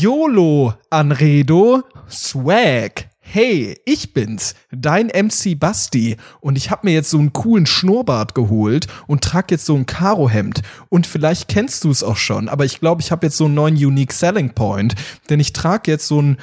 YOLO, Anredo, Swag. Hey, ich bin's, dein MC Basti. Und ich hab mir jetzt so einen coolen Schnurrbart geholt und trag jetzt so ein Karohemd. Und vielleicht kennst du es auch schon, aber ich glaube, ich habe jetzt so einen neuen Unique Selling Point, denn ich trag jetzt so ein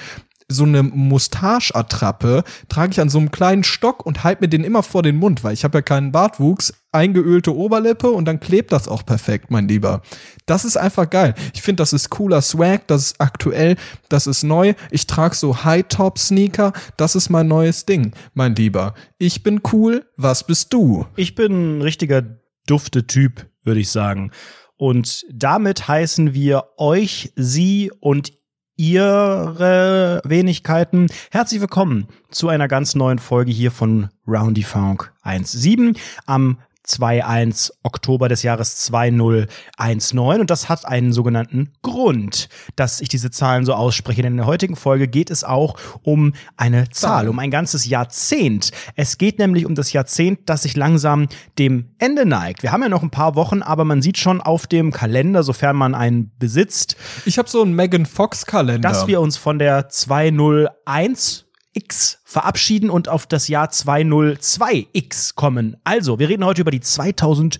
so eine Mustache-Attrappe trage ich an so einem kleinen Stock und halte mir den immer vor den Mund, weil ich habe ja keinen Bartwuchs, eingeölte Oberlippe und dann klebt das auch perfekt, mein Lieber. Das ist einfach geil. Ich finde, das ist cooler Swag, das ist aktuell, das ist neu. Ich trage so High-Top-Sneaker, das ist mein neues Ding, mein Lieber. Ich bin cool, was bist du? Ich bin ein richtiger Dufte-Typ, würde ich sagen. Und damit heißen wir euch, sie und ihre Wenigkeiten. Herzlich willkommen zu einer ganz neuen Folge hier von Roundy Funk 1.7 am 2.1 Oktober des Jahres 2019 und das hat einen sogenannten Grund, dass ich diese Zahlen so ausspreche. Denn in der heutigen Folge geht es auch um eine Zahl, um ein ganzes Jahrzehnt. Es geht nämlich um das Jahrzehnt, das sich langsam dem Ende neigt. Wir haben ja noch ein paar Wochen, aber man sieht schon auf dem Kalender, sofern man einen besitzt. Ich habe so einen Megan Fox Kalender. Dass wir uns von der 201 X verabschieden und auf das Jahr 202X kommen. Also, wir reden heute über die 2010er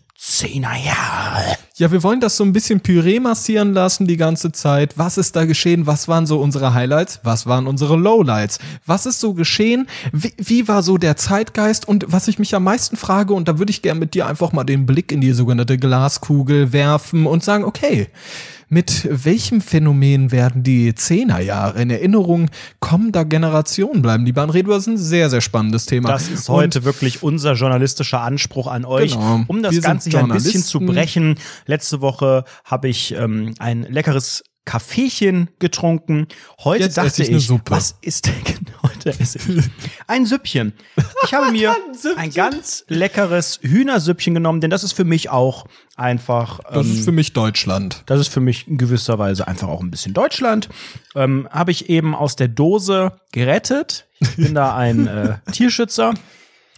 Jahre. Ja, wir wollen das so ein bisschen Püree massieren lassen die ganze Zeit. Was ist da geschehen? Was waren so unsere Highlights? Was waren unsere Lowlights? Was ist so geschehen? Wie, wie war so der Zeitgeist? Und was ich mich am meisten frage, und da würde ich gerne mit dir einfach mal den Blick in die sogenannte Glaskugel werfen und sagen, okay, mit welchem Phänomen werden die Zehnerjahre in Erinnerung kommender Generationen bleiben? André, du hast ein sehr, sehr spannendes Thema. Das ist heute Und wirklich unser journalistischer Anspruch an euch, genau. um das Ganze hier ein bisschen zu brechen. Letzte Woche habe ich ähm, ein leckeres Kaffeechen getrunken. Heute Jetzt dachte ich, was ist denn heute esse ich ein Süppchen. Ich habe mir ein ganz leckeres Hühnersüppchen genommen, denn das ist für mich auch einfach. Ähm, das ist ähm, für mich Deutschland. Das ist für mich in gewisser Weise einfach auch ein bisschen Deutschland. Ähm, habe ich eben aus der Dose gerettet. Ich bin da ein äh, Tierschützer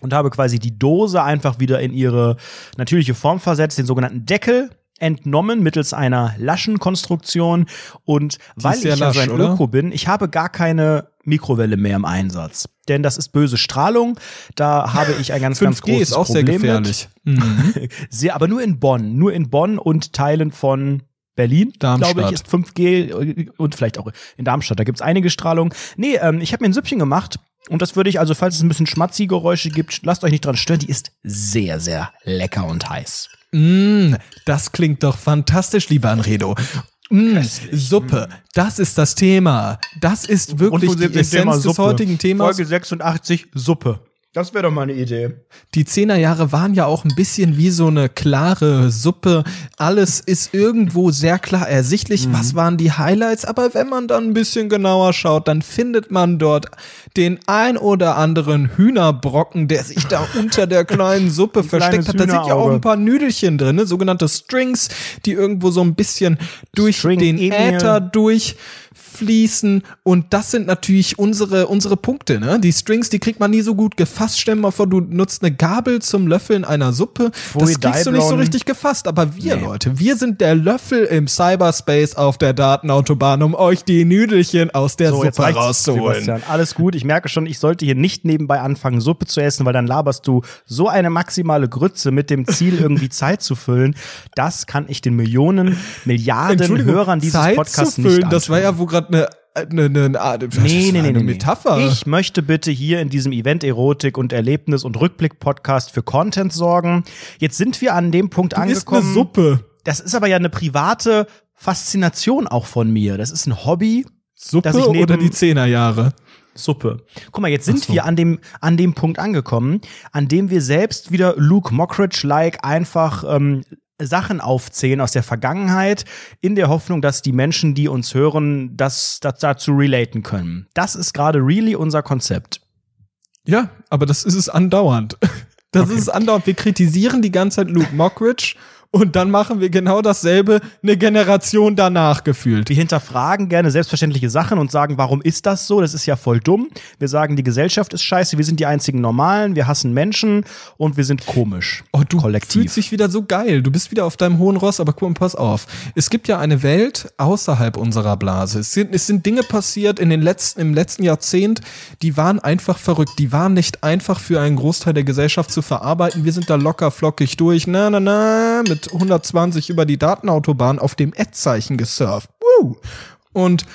und habe quasi die Dose einfach wieder in ihre natürliche Form versetzt, den sogenannten Deckel entnommen mittels einer Laschenkonstruktion und weil ich ja lasch, so ein? Öko bin, ich habe gar keine Mikrowelle mehr im Einsatz. Denn das ist böse Strahlung. Da habe ich ein ganz, ganz großes ist auch Problem sehr gefährlich. Mhm. sehr, aber nur in Bonn. Nur in Bonn und Teilen von Berlin, glaube ich, ist 5G und vielleicht auch in Darmstadt. Da gibt's einige Strahlung. Nee, ähm, ich habe mir ein Süppchen gemacht und das würde ich, also falls es ein bisschen Schmatzi-Geräusche gibt, lasst euch nicht dran stören. Die ist sehr, sehr lecker und heiß. Mm, das klingt doch fantastisch, lieber Anredo. Mm, Suppe, das ist das Thema. Das ist wirklich die Essenz Thema des heutigen Themas. Folge 86, Suppe. Das wäre doch mal eine Idee. Die Zehnerjahre waren ja auch ein bisschen wie so eine klare Suppe. Alles ist irgendwo sehr klar ersichtlich. Mhm. Was waren die Highlights? Aber wenn man dann ein bisschen genauer schaut, dann findet man dort den ein oder anderen Hühnerbrocken, der sich da unter der kleinen Suppe versteckt hat. Da sind ja auch ein paar Nüdelchen drin, ne? sogenannte Strings, die irgendwo so ein bisschen durch String den Äther durch fließen und das sind natürlich unsere unsere Punkte, ne? Die Strings, die kriegt man nie so gut gefasst. Stell dir mal vor, du nutzt eine Gabel zum Löffeln einer Suppe. Pfui, das kriegst du nicht so richtig gefasst, aber wir nee. Leute, wir sind der Löffel im Cyberspace auf der Datenautobahn, um euch die Nüdelchen aus der so, Suppe rauszuholen. Sebastian. Alles gut, ich merke schon, ich sollte hier nicht nebenbei anfangen Suppe zu essen, weil dann laberst du so eine maximale Grütze mit dem Ziel irgendwie Zeit zu füllen. Das kann ich den Millionen, Milliarden Hörern dieses Zeit Podcasts zu füllen, nicht antun. Das war ja wo gerade eine eine, eine, eine, nee, nee, nee, eine Metapher. Ich möchte bitte hier in diesem Event Erotik und Erlebnis und Rückblick Podcast für Content sorgen. Jetzt sind wir an dem Punkt du angekommen. Ist eine Suppe. Das ist aber ja eine private Faszination auch von mir. Das ist ein Hobby. Suppe oder die Zehnerjahre? Suppe. Guck mal, jetzt sind so. wir an dem, an dem Punkt angekommen, an dem wir selbst wieder Luke Mockridge-like einfach ähm, Sachen aufzählen aus der Vergangenheit, in der Hoffnung, dass die Menschen, die uns hören, das, das dazu relaten können. Das ist gerade really unser Konzept. Ja, aber das ist es andauernd. Das okay. ist es andauernd. Wir kritisieren die ganze Zeit Luke Mockridge und dann machen wir genau dasselbe eine Generation danach gefühlt. Wir hinterfragen gerne selbstverständliche Sachen und sagen, warum ist das so? Das ist ja voll dumm. Wir sagen, die Gesellschaft ist scheiße, wir sind die einzigen Normalen, wir hassen Menschen und wir sind komisch. Oh, du kollektiv. fühlst dich wieder so geil. Du bist wieder auf deinem hohen Ross, aber guck mal, pass auf. Es gibt ja eine Welt außerhalb unserer Blase. Es sind, es sind Dinge passiert in den letzten, im letzten Jahrzehnt, die waren einfach verrückt. Die waren nicht einfach für einen Großteil der Gesellschaft zu verarbeiten. Wir sind da locker flockig durch. Na, na, na, mit 120 über die Datenautobahn auf dem Ad-Zeichen gesurft. Woo! Und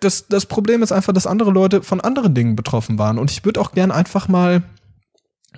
das, das Problem ist einfach, dass andere Leute von anderen Dingen betroffen waren. Und ich würde auch gern einfach mal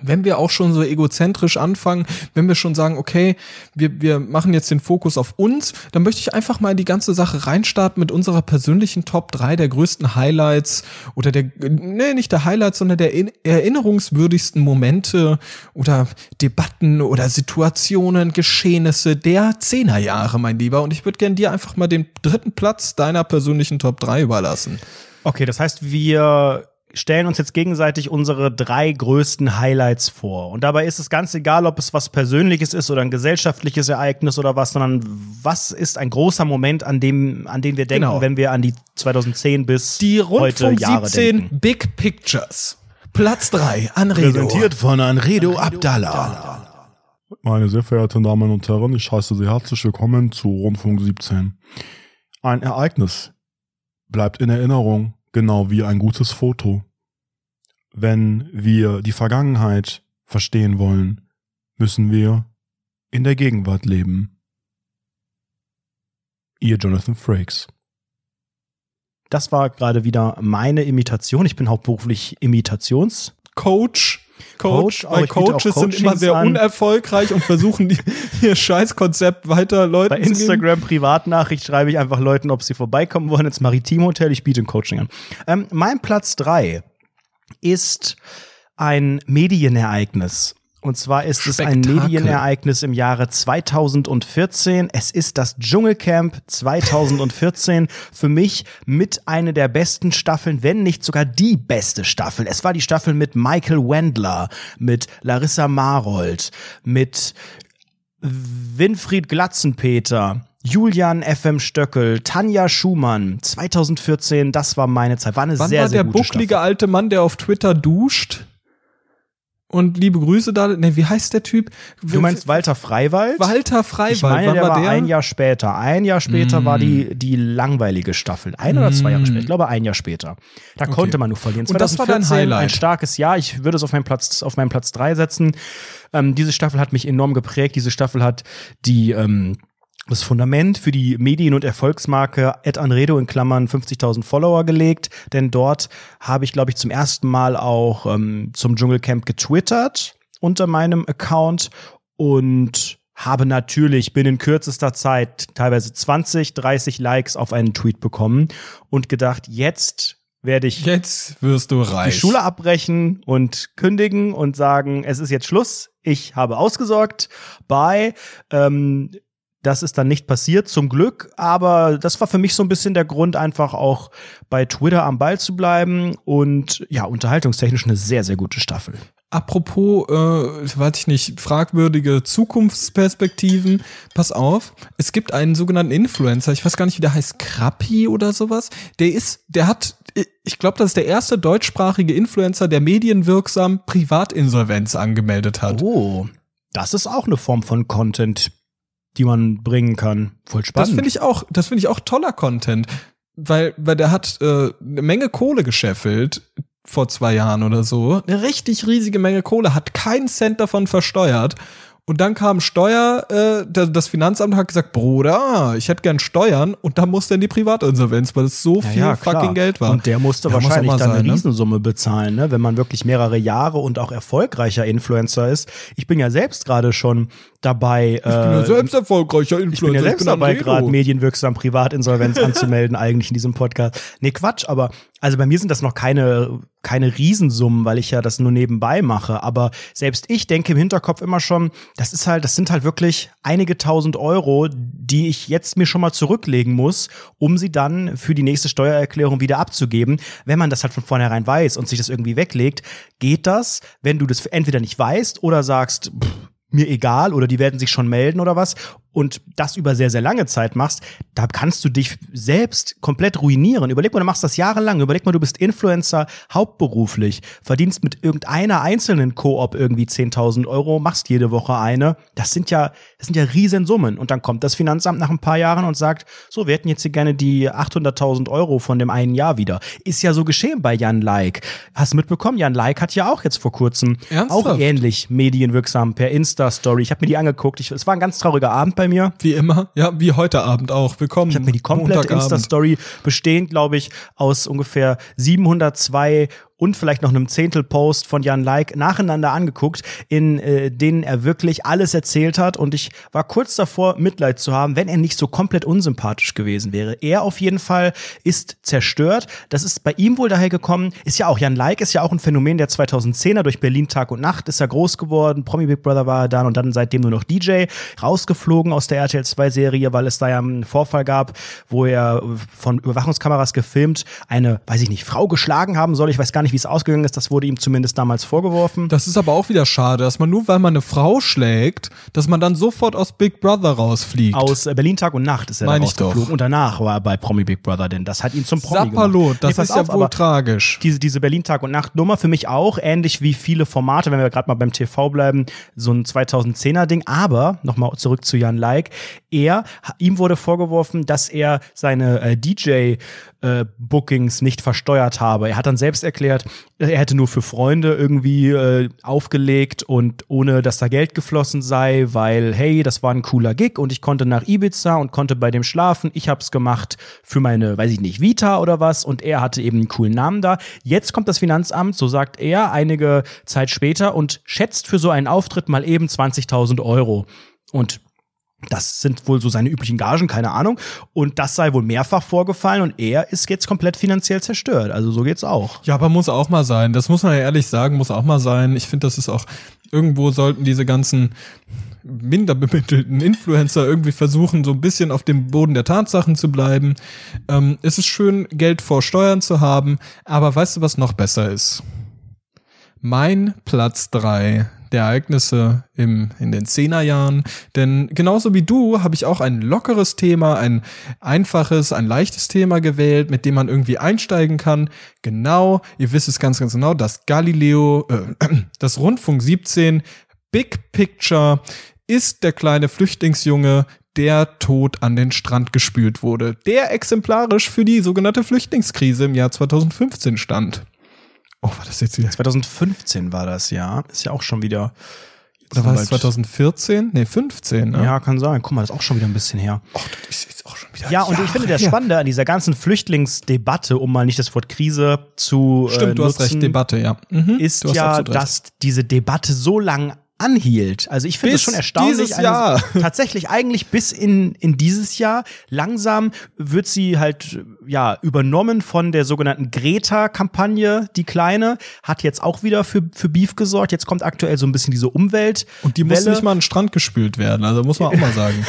wenn wir auch schon so egozentrisch anfangen, wenn wir schon sagen, okay, wir, wir machen jetzt den Fokus auf uns, dann möchte ich einfach mal in die ganze Sache reinstarten mit unserer persönlichen Top 3 der größten Highlights oder der, nee, nicht der Highlights, sondern der erinnerungswürdigsten Momente oder Debatten oder Situationen, Geschehnisse der Zehnerjahre, mein Lieber. Und ich würde gerne dir einfach mal den dritten Platz deiner persönlichen Top 3 überlassen. Okay, das heißt, wir stellen uns jetzt gegenseitig unsere drei größten Highlights vor. Und dabei ist es ganz egal, ob es was Persönliches ist oder ein gesellschaftliches Ereignis oder was, sondern was ist ein großer Moment, an dem, an den wir denken, genau. wenn wir an die 2010 bis die heute Jahre 17 denken. Big Pictures. Platz drei Anredo. Präsentiert von Anredo Abdallah. Meine sehr verehrten Damen und Herren, ich heiße Sie herzlich willkommen zu Rundfunk 17. Ein Ereignis bleibt in Erinnerung genau wie ein gutes Foto. Wenn wir die Vergangenheit verstehen wollen, müssen wir in der Gegenwart leben. Ihr Jonathan Frakes. Das war gerade wieder meine Imitation. Ich bin hauptberuflich Imitationscoach. Coach, weil Coaches sind immer sehr an. unerfolgreich und versuchen die, ihr Scheißkonzept weiter Leuten Bei Instagram Privatnachricht schreibe ich einfach Leuten, ob sie vorbeikommen wollen ins Maritim Hotel. Ich biete ein Coaching an. Ähm, mein Platz drei ist ein Medienereignis. Und zwar ist Spektakel. es ein Medienereignis im Jahre 2014. Es ist das Dschungelcamp 2014. Für mich mit einer der besten Staffeln, wenn nicht sogar die beste Staffel. Es war die Staffel mit Michael Wendler, mit Larissa Marold, mit Winfried Glatzenpeter, Julian FM Stöckel, Tanja Schumann, 2014, das war meine Zeit. War eine Wann sehr, war sehr der bucklige alte Mann, der auf Twitter duscht? Und liebe Grüße da. Ne, wie heißt der Typ? Du meinst Walter Freiwald? Walter Freiwald. Ich meine, Wann der war, der? ein Jahr später. Ein Jahr später mm. war die, die langweilige Staffel. Ein oder zwei Jahre mm. später. Ich glaube, ein Jahr später. Da okay. konnte man nur verlieren. Und das war dein Highlight. Ein starkes Jahr. Ich würde es auf meinen Platz, auf meinen Platz drei setzen. Ähm, diese Staffel hat mich enorm geprägt. Diese Staffel hat die, ähm, das Fundament für die Medien- und Erfolgsmarke Ed Anredo in Klammern 50.000 Follower gelegt, denn dort habe ich, glaube ich, zum ersten Mal auch ähm, zum Dschungelcamp getwittert unter meinem Account und habe natürlich binnen kürzester Zeit teilweise 20, 30 Likes auf einen Tweet bekommen und gedacht, jetzt werde ich jetzt wirst du reich. die Schule abbrechen und kündigen und sagen, es ist jetzt Schluss. Ich habe ausgesorgt. Bye. Ähm, das ist dann nicht passiert, zum Glück. Aber das war für mich so ein bisschen der Grund, einfach auch bei Twitter am Ball zu bleiben. Und ja, unterhaltungstechnisch eine sehr, sehr gute Staffel. Apropos, äh, weiß ich nicht, fragwürdige Zukunftsperspektiven. Pass auf, es gibt einen sogenannten Influencer, ich weiß gar nicht, wie der heißt, Krappi oder sowas. Der ist, der hat, ich glaube, das ist der erste deutschsprachige Influencer, der medienwirksam Privatinsolvenz angemeldet hat. Oh, das ist auch eine Form von Content, die man bringen kann. Voll spannend. Das finde ich auch, das finde ich auch toller Content, weil weil der hat äh, eine Menge Kohle gescheffelt vor zwei Jahren oder so, eine richtig riesige Menge Kohle, hat keinen Cent davon versteuert und dann kam Steuer, äh, das Finanzamt hat gesagt, Bruder, ich hätte gern Steuern und dann musste in die Privatinsolvenz, weil es so viel ja, fucking Geld war. Und der musste ja, wahrscheinlich muss dann sein, eine ne? Riesensumme bezahlen, ne? wenn man wirklich mehrere Jahre und auch erfolgreicher Influencer ist. Ich bin ja selbst gerade schon dabei. Ich bin ja äh, selbst erfolgreicher Influencer. Ich bin ja selbst bin dabei, gerade medienwirksam Privatinsolvenz anzumelden, eigentlich in diesem Podcast. Nee, Quatsch, aber also bei mir sind das noch keine, keine Riesensummen, weil ich ja das nur nebenbei mache. Aber selbst ich denke im Hinterkopf immer schon, das ist halt, das sind halt wirklich einige tausend Euro, die ich jetzt mir schon mal zurücklegen muss, um sie dann für die nächste Steuererklärung wieder abzugeben. Wenn man das halt von vornherein weiß und sich das irgendwie weglegt, geht das, wenn du das entweder nicht weißt oder sagst, pff, mir egal oder die werden sich schon melden oder was und das über sehr, sehr lange Zeit machst, da kannst du dich selbst komplett ruinieren. Überleg mal, du machst das jahrelang. Überleg mal, du bist Influencer hauptberuflich, verdienst mit irgendeiner einzelnen Koop irgendwie 10.000 Euro, machst jede Woche eine. Das sind ja, das sind ja Riesensummen. Und dann kommt das Finanzamt nach ein paar Jahren und sagt, so, wir hätten jetzt hier gerne die 800.000 Euro von dem einen Jahr wieder. Ist ja so geschehen bei Jan Like. Hast du mitbekommen? Jan Like hat ja auch jetzt vor kurzem Ernsthaft? auch ähnlich medienwirksam per Insta-Story. Ich habe mir die angeguckt. Ich, es war ein ganz trauriger Abend bei mir. Wie immer. Ja, wie heute Abend auch. Willkommen. Ich habe mir die komplette. Insta-Story bestehend, glaube ich, aus ungefähr 702 und vielleicht noch einem Zehntel-Post von Jan Like nacheinander angeguckt, in äh, denen er wirklich alles erzählt hat. Und ich war kurz davor, Mitleid zu haben, wenn er nicht so komplett unsympathisch gewesen wäre. Er auf jeden Fall ist zerstört. Das ist bei ihm wohl daher gekommen. Ist ja auch, Jan Like ist ja auch ein Phänomen der 2010er. Durch Berlin Tag und Nacht ist er groß geworden. Promi Big Brother war er dann und dann seitdem nur noch DJ. Rausgeflogen aus der RTL 2-Serie, weil es da ja einen Vorfall gab, wo er von Überwachungskameras gefilmt eine, weiß ich nicht, Frau geschlagen haben soll. Ich weiß gar nicht, wie es ausgegangen ist. Das wurde ihm zumindest damals vorgeworfen. Das ist aber auch wieder schade, dass man nur, weil man eine Frau schlägt, dass man dann sofort aus Big Brother rausfliegt. Aus äh, Berlin Tag und Nacht ist er Meine rausgeflogen. Und danach war er bei Promi Big Brother, denn das hat ihn zum Promi Sapperlot, gemacht. das Nee, ist ja auf, wohl aber tragisch. diese, diese Berlin Tag und Nacht Nummer für mich auch, ähnlich wie viele Formate, wenn wir gerade mal beim TV bleiben, so ein 2010er Ding. Aber, nochmal zurück zu Jan Like, er, ihm wurde vorgeworfen, dass er seine äh, DJ äh, Bookings nicht versteuert habe. Er hat dann selbst erklärt, er hätte nur für Freunde irgendwie äh, aufgelegt und ohne dass da Geld geflossen sei, weil hey, das war ein cooler Gig und ich konnte nach Ibiza und konnte bei dem schlafen. Ich hab's gemacht für meine, weiß ich nicht, Vita oder was und er hatte eben einen coolen Namen da. Jetzt kommt das Finanzamt, so sagt er, einige Zeit später und schätzt für so einen Auftritt mal eben 20.000 Euro. Und das sind wohl so seine üblichen Gagen, keine Ahnung. Und das sei wohl mehrfach vorgefallen und er ist jetzt komplett finanziell zerstört. Also so geht's auch. Ja, aber muss auch mal sein. Das muss man ja ehrlich sagen, muss auch mal sein. Ich finde, das ist auch, irgendwo sollten diese ganzen minder bemittelten Influencer irgendwie versuchen, so ein bisschen auf dem Boden der Tatsachen zu bleiben. Ähm, es ist schön, Geld vor Steuern zu haben, aber weißt du, was noch besser ist? Mein Platz drei der Ereignisse im, in den Zehnerjahren. Denn genauso wie du habe ich auch ein lockeres Thema, ein einfaches, ein leichtes Thema gewählt, mit dem man irgendwie einsteigen kann. Genau, ihr wisst es ganz, ganz genau, das Galileo, äh, das Rundfunk 17 Big Picture ist der kleine Flüchtlingsjunge, der tot an den Strand gespült wurde, der exemplarisch für die sogenannte Flüchtlingskrise im Jahr 2015 stand. Oh, war das jetzt wieder? 2015 war das, ja. Ist ja auch schon wieder. Oder war es bald- 2014? Nee, 15. Ne? Ja, kann sein. Guck mal, das ist auch schon wieder ein bisschen her. Oh, das ist jetzt auch schon wieder. Ja, und ich finde, das. Spannende an dieser ganzen Flüchtlingsdebatte, um mal nicht das Wort Krise zu äh, Stimmt, du hast nutzen, recht, Debatte, ja. Mhm, ist du hast ja, dass diese Debatte so lang anhielt. Also ich finde es schon erstaunlich. dieses eine- Jahr. tatsächlich eigentlich bis in, in dieses Jahr. Langsam wird sie halt ja übernommen von der sogenannten Greta-Kampagne, die kleine, hat jetzt auch wieder für, für Beef gesorgt. Jetzt kommt aktuell so ein bisschen diese Umwelt. Und die muss nicht mal an den Strand gespült werden, also muss man auch mal sagen.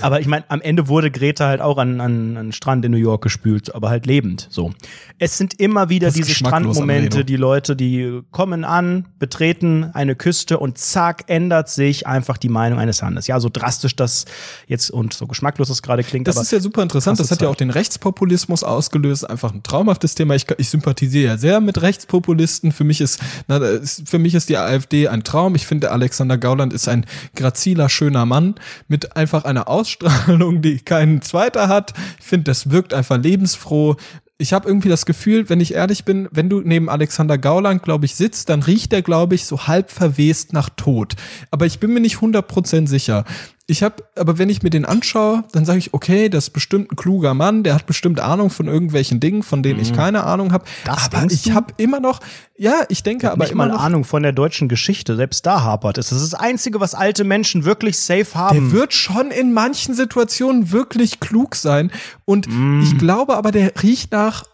Aber ich meine, am Ende wurde Greta halt auch an, an, an den Strand in New York gespült, aber halt lebend. So. Es sind immer wieder Das diese Strandmomente, die Leute, die kommen an, betreten eine Küste und zack, ändert sich einfach die Meinung eines Landes. Ja, so drastisch das jetzt und so geschmacklos das gerade klingt. Das ist ja super interessant. Das hat ja auch den Rechtspopulismus ausgelöst. Einfach ein traumhaftes Thema. Ich, ich sympathisiere ja sehr mit Rechtspopulisten. Für mich ist, na, für mich ist die AfD ein Traum. Ich finde, Alexander Gauland ist ein graziler, schöner Mann mit einfach einer Ausstrahlung, die kein zweiter hat. Ich finde, das wirkt einfach lebensfroh. Ich habe irgendwie das Gefühl, wenn ich ehrlich bin, wenn du neben Alexander Gauland, glaube ich, sitzt, dann riecht er, glaube ich, so halb verwest nach Tod. Aber ich bin mir nicht 100% sicher. Ich habe, aber wenn ich mir den anschaue, dann sage ich, okay, das ist bestimmt ein kluger Mann, der hat bestimmt Ahnung von irgendwelchen Dingen, von denen ich keine Ahnung habe. Mhm. Aber ich habe immer noch, ja, ich denke, aber nicht immer mal noch, Ahnung von der deutschen Geschichte. Selbst da hapert es. Das ist das Einzige, was alte Menschen wirklich safe haben. der wird schon in manchen Situationen wirklich klug sein. Und Mm. ich glaube aber, der riecht nach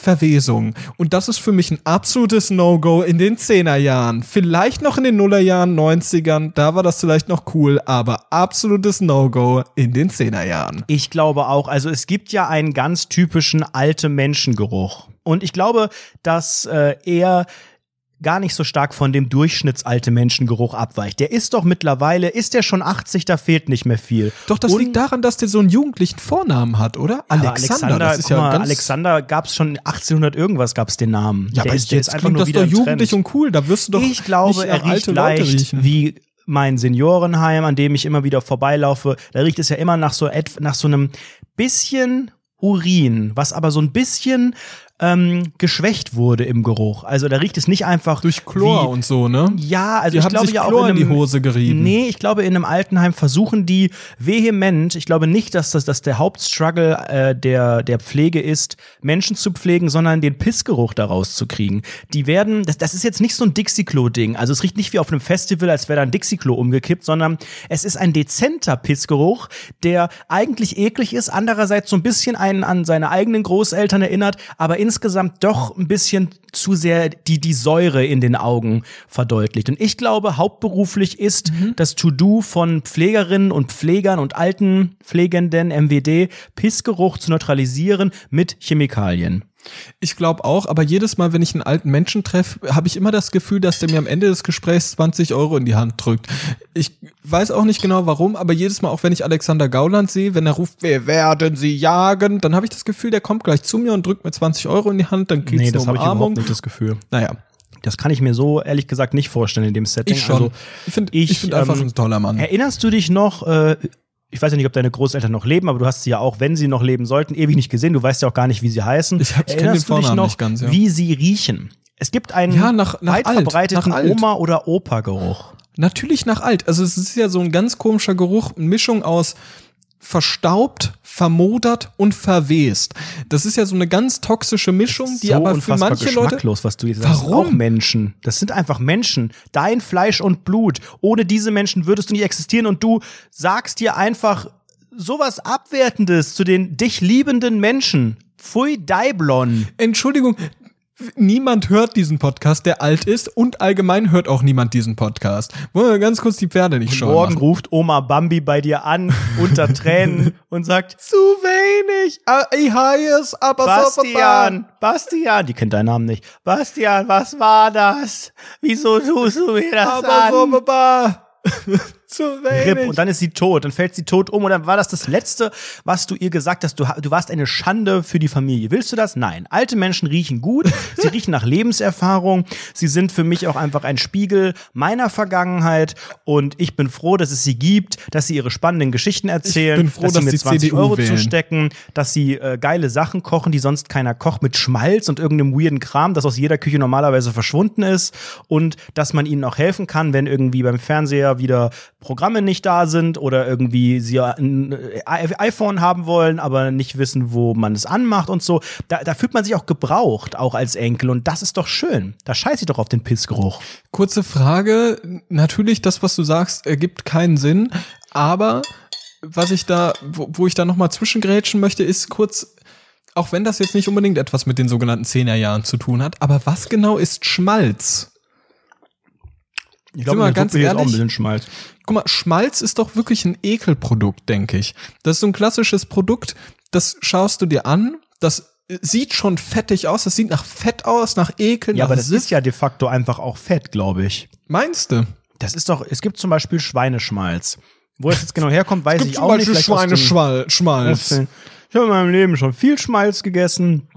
Verwesung. Und das ist für mich ein absolutes No-Go in den 10er Jahren. Vielleicht noch in den Nullerjahren, 90ern, da war das vielleicht noch cool, aber absolutes No-Go in den 10er Jahren. Ich glaube auch. Also es gibt ja einen ganz typischen alte Menschengeruch. Und ich glaube, dass äh, er gar nicht so stark von dem durchschnittsalte Menschengeruch abweicht. Der ist doch mittlerweile, ist der schon 80, da fehlt nicht mehr viel. Doch, das Und- liegt daran, dass der so einen jugendlichen Vornamen hat, oder? Aber Alexander, das ist ja mal, Alexander gab's schon 1800 irgendwas gab's den Namen. Ja, der aber ist, der jetzt ist einfach nur das wieder doch ein Trend. jugendlich und cool. Da wirst du doch Ich glaube, er riecht leicht wie mein Seniorenheim, an dem ich immer wieder vorbeilaufe. Da riecht es ja immer nach so nach so einem bisschen Urin, was aber so ein bisschen ähm, geschwächt wurde im Geruch. Also da riecht es nicht einfach durch Chlor wie, und so, ne? ja, also Die ich haben glaube sich ja auch Chlor in in einem, die Hose gerieben. Nee, ich glaube, in einem Altenheim versuchen die vehement, ich glaube nicht, dass das dass der Hauptstruggle äh, der, der Pflege ist, Menschen zu pflegen, sondern den Pissgeruch daraus zu kriegen. Die werden, das, das ist jetzt nicht so ein Dixie-Klo-Ding. Also es riecht nicht wie auf einem Festival, als wäre da ein Dixie-Klo umgekippt, sondern es ist ein dezenter Pissgeruch, der eigentlich eklig ist, andererseits so ein bisschen einen an seine eigenen Großeltern erinnert, aber insgesamt doch ein bisschen zu sehr die, die Säure in den Augen verdeutlicht. Und ich glaube, hauptberuflich ist das To-Do von Pflegerinnen und Pflegern und Altenpflegenden MWD, Pissgeruch zu neutralisieren mit Chemikalien. Ich glaube auch, aber jedes Mal, wenn ich einen alten Menschen treffe, habe ich immer das Gefühl, dass der mir am Ende des Gesprächs 20 Euro in die Hand drückt. Ich weiß auch nicht genau warum, aber jedes Mal, auch wenn ich Alexander Gauland sehe, wenn er ruft, wir werden sie jagen, dann habe ich das Gefühl, der kommt gleich zu mir und drückt mir 20 Euro in die Hand, dann geht's Nee, das habe ich überhaupt nicht das Gefühl. Naja, Das kann ich mir so ehrlich gesagt nicht vorstellen in dem Setting. ich schon. Also, ich finde ich, ich, find einfach ähm, ein toller Mann. Erinnerst du dich noch, äh, ich weiß ja nicht, ob deine Großeltern noch leben, aber du hast sie ja auch, wenn sie noch leben sollten, ewig nicht gesehen. Du weißt ja auch gar nicht, wie sie heißen. Ich hab- ich Erinnerst den du dich Vornamen noch, nicht ganz, ja. wie sie riechen? Es gibt einen Ja, nach- nach weit alt, verbreiteten nach. Oma- oder Opa-Geruch. Natürlich nach alt. Also es ist ja so ein ganz komischer Geruch, eine Mischung aus verstaubt, vermodert und verwest. Das ist ja so eine ganz toxische Mischung, die so aber für manche Leute was du jetzt sagst. Das sind Warum? auch Menschen. Das sind einfach Menschen. Dein Fleisch und Blut. Ohne diese Menschen würdest du nicht existieren und du sagst dir einfach sowas Abwertendes zu den dich liebenden Menschen. Pfui Daiblon. Entschuldigung, niemand hört diesen Podcast, der alt ist und allgemein hört auch niemand diesen Podcast. Wollen wir ganz kurz die Pferde nicht schauen? Morgen ruft Oma Bambi bei dir an, unter Tränen, und sagt, Zu wenig. Ah, Ich heiß, aber Bastian, Bastian, die kennt deinen Namen nicht. Bastian, was war das? Wieso tust du mir das aber so, an? Baba. Zu wenig. und dann ist sie tot, dann fällt sie tot um und dann war das das Letzte, was du ihr gesagt hast, du, du warst eine Schande für die Familie. Willst du das? Nein. Alte Menschen riechen gut, sie riechen nach Lebenserfahrung, sie sind für mich auch einfach ein Spiegel meiner Vergangenheit und ich bin froh, dass es sie gibt, dass sie ihre spannenden Geschichten erzählen, bin froh, dass sie dass mir die 20 CDU Euro wählen. zustecken, dass sie äh, geile Sachen kochen, die sonst keiner kocht, mit Schmalz und irgendeinem weirden Kram, das aus jeder Küche normalerweise verschwunden ist und dass man ihnen auch helfen kann, wenn irgendwie beim Fernseher wieder Programme nicht da sind oder irgendwie sie ein äh, iPhone haben wollen, aber nicht wissen, wo man es anmacht und so. Da, da fühlt man sich auch gebraucht, auch als Enkel und das ist doch schön. Da scheiße ich doch auf den Pissgeruch. Kurze Frage. Natürlich, das, was du sagst, ergibt keinen Sinn. Aber was ich da, wo, wo ich da nochmal zwischengrätschen möchte, ist kurz, auch wenn das jetzt nicht unbedingt etwas mit den sogenannten Zehnerjahren zu tun hat, aber was genau ist Schmalz? Ich der ganz hier ist auch ein ehrlich? bisschen Schmalz. Guck mal, Schmalz ist doch wirklich ein Ekelprodukt, denke ich. Das ist so ein klassisches Produkt, das schaust du dir an, das sieht schon fettig aus, das sieht nach Fett aus, nach Ekel, Ja, nach aber das Siff. ist ja de facto einfach auch Fett, glaube ich. Meinst du? Das ist doch, es gibt zum Beispiel Schweineschmalz. Wo es jetzt genau herkommt, weiß Gibt ich zum auch nicht. Beispiel Vielleicht aus dem- Schweineschmalz. Ich habe in meinem Leben schon viel Schmalz gegessen.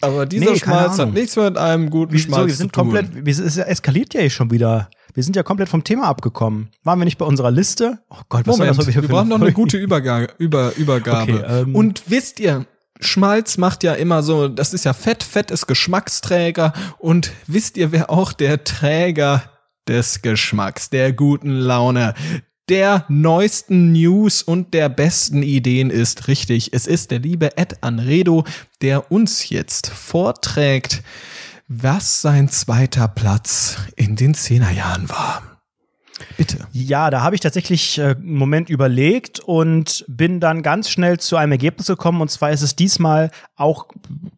Aber dieser Nee, Schmalz hat nichts mit einem guten Schmalz so, wir sind zu tun. komplett, es eskaliert ja schon wieder. Wir sind ja komplett vom Thema abgekommen. Waren wir nicht bei unserer Liste? Oh Gott, was Moment, soll das wir brauchen noch eine gute Überga Über Übergabe. Okay, ähm. Und wisst ihr, Schmalz macht ja immer so, das ist ja Fett, Fett ist Geschmacksträger. Und wisst ihr, wer auch der Träger des Geschmacks, der guten Laune, der neuesten News und der besten Ideen ist? Richtig, es ist der liebe Ed Anredo, der uns jetzt vorträgt, was sein zweiter Platz in den Zehnerjahren war. Bitte. Ja, da habe ich tatsächlich äh, einen Moment überlegt und bin dann ganz schnell zu einem Ergebnis gekommen. Und zwar ist es diesmal auch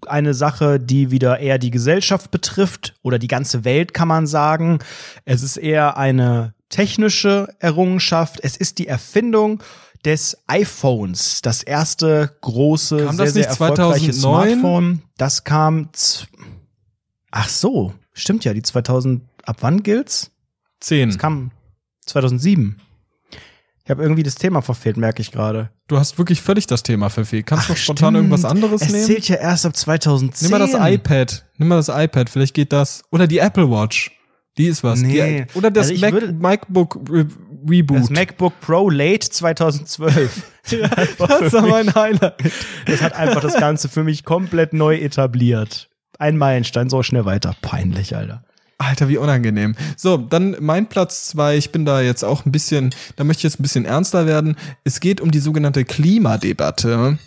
eine Sache, die wieder eher die Gesellschaft betrifft oder die ganze Welt, kann man sagen. Es ist eher eine technische Errungenschaft. Es ist die Erfindung des iPhones, das erste große, Kam sehr, das sehr nicht erfolgreiche 2009? Smartphone. Das kam. Ach so. Stimmt ja, die 2000, ab wann gilt's? Zehn. Es kam 2007. Ich habe irgendwie das Thema verfehlt, merke ich gerade. Du hast wirklich völlig das Thema verfehlt. Kannst du Ach, noch spontan stimmt. irgendwas anderes Es nehmen? zählt ja erst ab 2010. Nimm mal das iPad. Nimm mal das iPad, vielleicht geht das. Oder die Apple Watch. Die ist was. Nee. Die, oder das Also Mac, MacBook Re Reboot. Das MacBook Pro Late 2012. ja, war das ist mich- mein Highlight. Das hat einfach das Ganze für mich komplett neu etabliert. Ein Meilenstein, so schnell weiter. Peinlich, Alter. Alter, wie unangenehm. So, dann mein Platz zwei. Ich bin da jetzt auch ein bisschen, da möchte ich jetzt ein bisschen ernster werden. Es geht um die sogenannte Klimadebatte.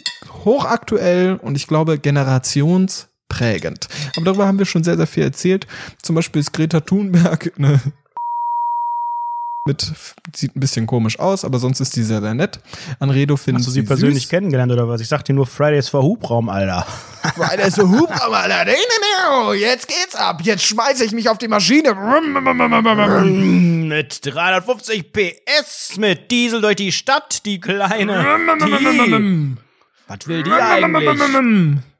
Hochaktuell und ich glaube generationsprägend. Aber darüber haben wir schon sehr, sehr viel erzählt. Zum Beispiel ist Greta Thunberg eine mit, sieht ein bisschen komisch aus, aber sonst ist die sehr, sehr nett. Anredo findet Hast du sie persönlich süß. kennengelernt oder was? Ich sag dir nur Fridays for Hubraum, Alter. Weil er so Hubraum, Alter. Jetzt geht's ab. Jetzt schmeiße ich mich auf die Maschine. Mit 350 PS, mit Diesel durch die Stadt, die kleine. Die. Was will die eigentlich?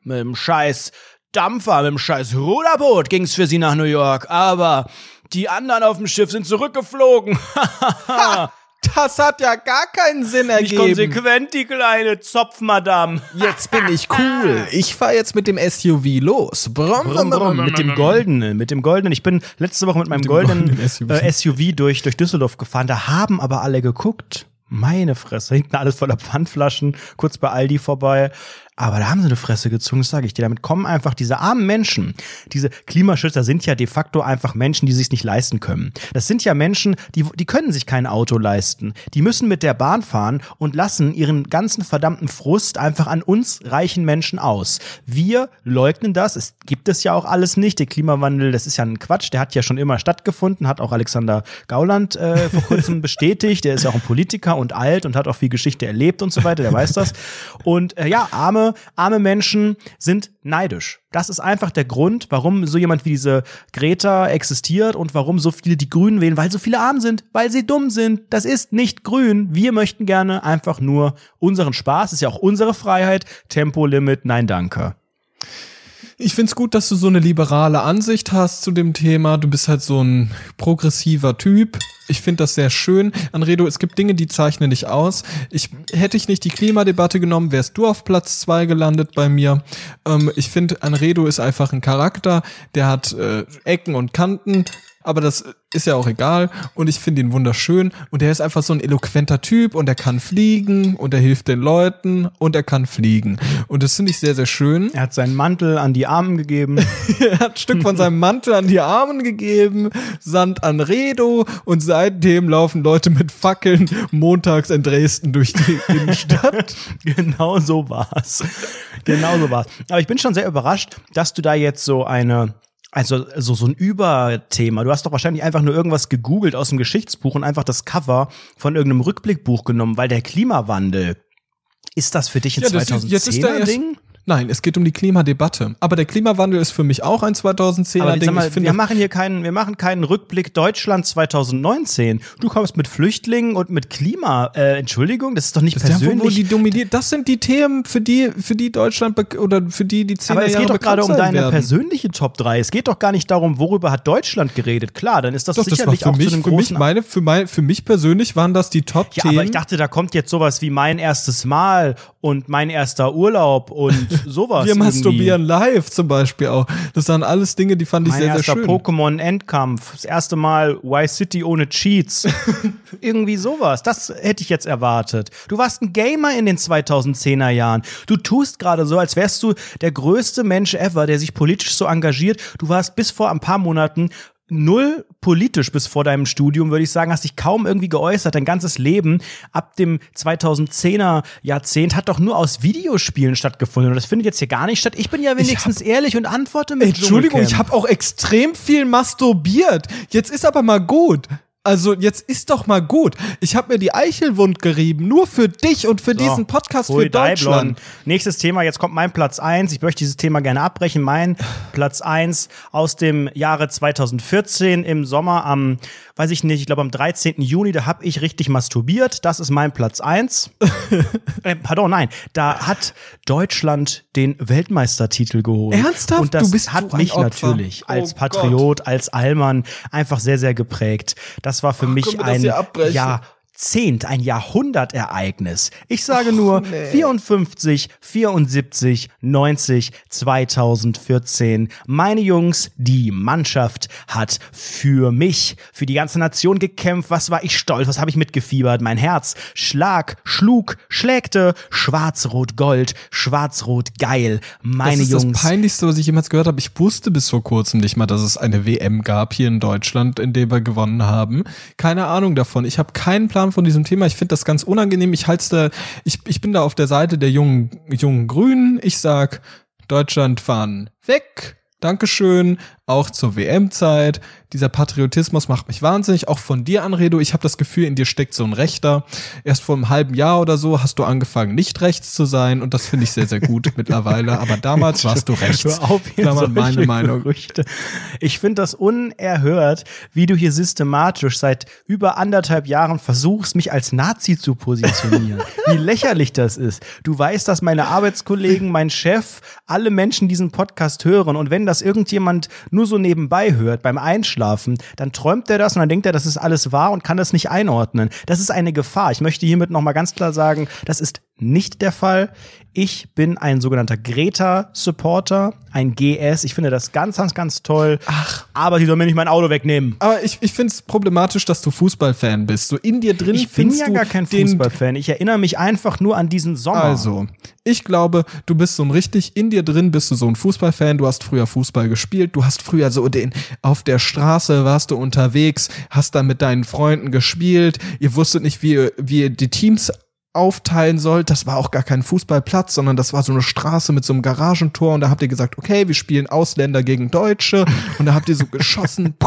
Mit dem scheiß Dampfer, mit dem scheiß Ruderboot ging's für sie nach New York, aber die anderen auf dem Schiff sind zurückgeflogen. Das hat ja gar keinen Sinn Nicht ergeben. konsequent, die kleine Zopfmadame. Jetzt bin ich cool. Ich fahre jetzt mit dem SUV los. Brum, Brumm, brumm, mit dem goldenen, mit dem goldenen. Ich bin letzte Woche mit meinem dem goldenen, goldenen SUV. Äh, SUV durch, durch Düsseldorf gefahren. Da haben aber alle geguckt. Meine Fresse, hinten alles voller Pfandflaschen, kurz bei Aldi vorbei. Aber da haben sie eine Fresse gezogen, das sage ich dir. Damit kommen einfach diese armen Menschen. Diese Klimaschützer sind ja de facto einfach Menschen, die sich nicht leisten können. Das sind ja Menschen, die, die können sich kein Auto leisten. Die müssen mit der Bahn fahren und lassen ihren ganzen verdammten Frust einfach an uns reichen Menschen aus. Wir leugnen das. Es gibt es ja auch alles nicht. Der Klimawandel, das ist ja ein Quatsch. Der hat ja schon immer stattgefunden, hat auch Alexander Gauland äh, vor kurzem bestätigt. Der ist ja auch ein Politiker und alt und hat auch viel Geschichte erlebt und so weiter. Der weiß das. Und äh, ja, arme, arme Menschen sind neidisch. Das ist einfach der Grund, warum so jemand wie diese Greta existiert und warum so viele die Grünen wählen, weil so viele arm sind, weil sie dumm sind. Das ist nicht grün. Wir möchten gerne einfach nur unseren Spaß. Ist ja auch unsere Freiheit. Tempolimit, nein, danke. Ich find's gut, dass du so eine liberale Ansicht hast zu dem Thema. Du bist halt so ein progressiver Typ. Ich finde das sehr schön. Anredo, es gibt Dinge, die zeichnen dich aus. Ich hätte ich nicht die Klimadebatte genommen, wärst du auf Platz zwei gelandet bei mir. Ähm, ich finde, Anredo ist einfach ein Charakter, der hat äh, Ecken und Kanten. Aber das ist ja auch egal und ich finde ihn wunderschön und er ist einfach so ein eloquenter Typ und er kann fliegen und er hilft den Leuten und er kann fliegen und das finde ich sehr, sehr schön. Er hat seinen Mantel an die Armen gegeben. Er hat ein Stück von seinem Mantel an die Armen gegeben, Sand an Redo und seitdem laufen Leute mit Fackeln montags in Dresden durch die Innenstadt. genau so war's. Genau so war's. Aber ich bin schon sehr überrascht, dass du da jetzt so eine also so, so ein Überthema. Du hast doch wahrscheinlich einfach nur irgendwas gegoogelt aus dem Geschichtsbuch und einfach das Cover von irgendeinem Rückblickbuch genommen, weil der Klimawandel, ist das für dich ein Ja, das ist- jetzt ist der 2010er erst- Ding? Nein, es geht um die Klimadebatte. Aber der Klimawandel ist für mich auch ein 2010er Aber Ding. mal, ich finde, wir machen hier keinen, wir machen keinen Rückblick Deutschland 2019. Du kommst mit Flüchtlingen und mit Klima. Äh, Entschuldigung, das ist doch nicht das, ja, wo, persönlich. die dominiert. Das sind die Themen, für die, für die Deutschland oder für die die 10 Aber es Jahre geht doch gerade um deine werden. persönliche Top 3. Es geht doch gar nicht darum, worüber hat Deutschland geredet. Klar, dann ist das Doch, das war sicherlich für auch mich, zu einem für mich, meine, für, mein, für mich persönlich waren das die Ja, Top-Themen. aber ich dachte, da kommt jetzt sowas wie mein erstes Mal und mein erster Urlaub und sowas. Wir irgendwie. masturbieren live zum Beispiel auch. Das waren alles Dinge, die fand ich Mein sehr, sehr schön. Pokémon-Endkampf. Das erste Mal Y City ohne Cheats. Irgendwie sowas. Das hätte ich jetzt erwartet. Du warst ein Gamer in den 2010er Jahren. Du tust gerade so, als wärst du der größte Mensch ever, der sich politisch so engagiert. Du warst bis vor ein paar Monaten null politisch bis vor deinem Studium, würde ich sagen, hast dich kaum irgendwie geäußert. Dein ganzes Leben ab dem 2010er Jahrzehnt hat doch nur aus Videospielen stattgefunden. Und das findet jetzt hier gar nicht statt. Ich bin ja wenigstens ehrlich und antworte mit Entschuldigung, ich habe auch extrem viel masturbiert. Jetzt ist aber mal gut. Also jetzt ist doch mal gut. Ich habe mir die Eichelwund gerieben, nur für dich und für So, diesen Podcast für Deutschland. Nächstes Thema, jetzt kommt mein Platz eins. Ich möchte dieses Thema gerne abbrechen. Mein Platz eins aus dem Jahre 2014 im Sommer am, weiß ich nicht, ich glaube am 13. Juni, da habe ich richtig masturbiert. Das ist mein Platz eins. äh, pardon, nein. Da hat Deutschland den Weltmeistertitel geholt. Ernsthaft? Und das Du bist hat mich natürlich als Oh Patriot, als Allmann einfach sehr, sehr geprägt. Das war für mich wir das ein abbrechen? Jahrzehnt, ein Jahrhundertereignis. Ich sage nur nee. 54, 74, 90, 2014. Meine Jungs, die Mannschaft hat für mich, für die ganze Nation gekämpft. Was war ich stolz? Was habe ich mitgefiebert? Mein Herz schlag, schlug, schlägte. Schwarz-Rot-Gold, Schwarz-Rot geil. Meine das ist Jungs. das Peinlichste, was ich jemals gehört habe. Ich wusste bis vor kurzem nicht mal, dass es eine WM gab hier in Deutschland, in der wir gewonnen haben. Keine Ahnung davon. Ich habe keinen Plan von diesem Thema. Ich finde das ganz unangenehm. Ich halte da, ich, ich bin da auf der Seite der jungen, jungen Grünen. Ich sag, Deutschland fahren weg. Dankeschön, auch zur WM-Zeit. Dieser Patriotismus macht mich wahnsinnig, auch von dir, Anredo. Ich habe das Gefühl, in dir steckt so ein Rechter. Erst vor einem halben Jahr oder so hast du angefangen, nicht rechts zu sein und das finde ich sehr, sehr gut mittlerweile. Aber damals warst du rechts. Hör auf, Klammern meine Meinung. Gerüchte. Ich finde das unerhört, wie du hier systematisch seit über anderthalb Jahren versuchst, mich als Nazi zu positionieren. wie lächerlich das ist. Du weißt, dass meine Arbeitskollegen, mein Chef, alle Menschen diesen Podcast hören und wenn das irgendjemand nur so nebenbei hört beim Einschlafen, dann träumt er das und dann denkt er, das ist alles wahr und kann das nicht einordnen. Das ist eine Gefahr. Ich möchte hiermit nochmal ganz klar sagen, das ist nicht der Fall. Ich bin ein sogenannter Greta-Supporter, ein GS. Ich finde das ganz, ganz, ganz toll. Ach. Aber die sollen mir nicht mein Auto wegnehmen. Aber ich, ich finde es problematisch, dass du Fußballfan bist. So in dir drin Ich bin ja du gar kein Fußballfan. Ich erinnere mich einfach nur an diesen Sommer. Also, ich glaube, du bist so ein richtig, in dir drin bist du so ein Fußballfan, du hast früher Fußball gespielt, du hast früher so den, auf der Straße warst du unterwegs, hast dann mit deinen Freunden gespielt, ihr wusstet nicht, wie, wie ihr die Teams aufteilen sollt. Das war auch gar kein Fußballplatz, sondern das war so eine Straße mit so einem Garagentor und da habt ihr gesagt, okay, wir spielen Ausländer gegen Deutsche und da habt ihr so geschossen.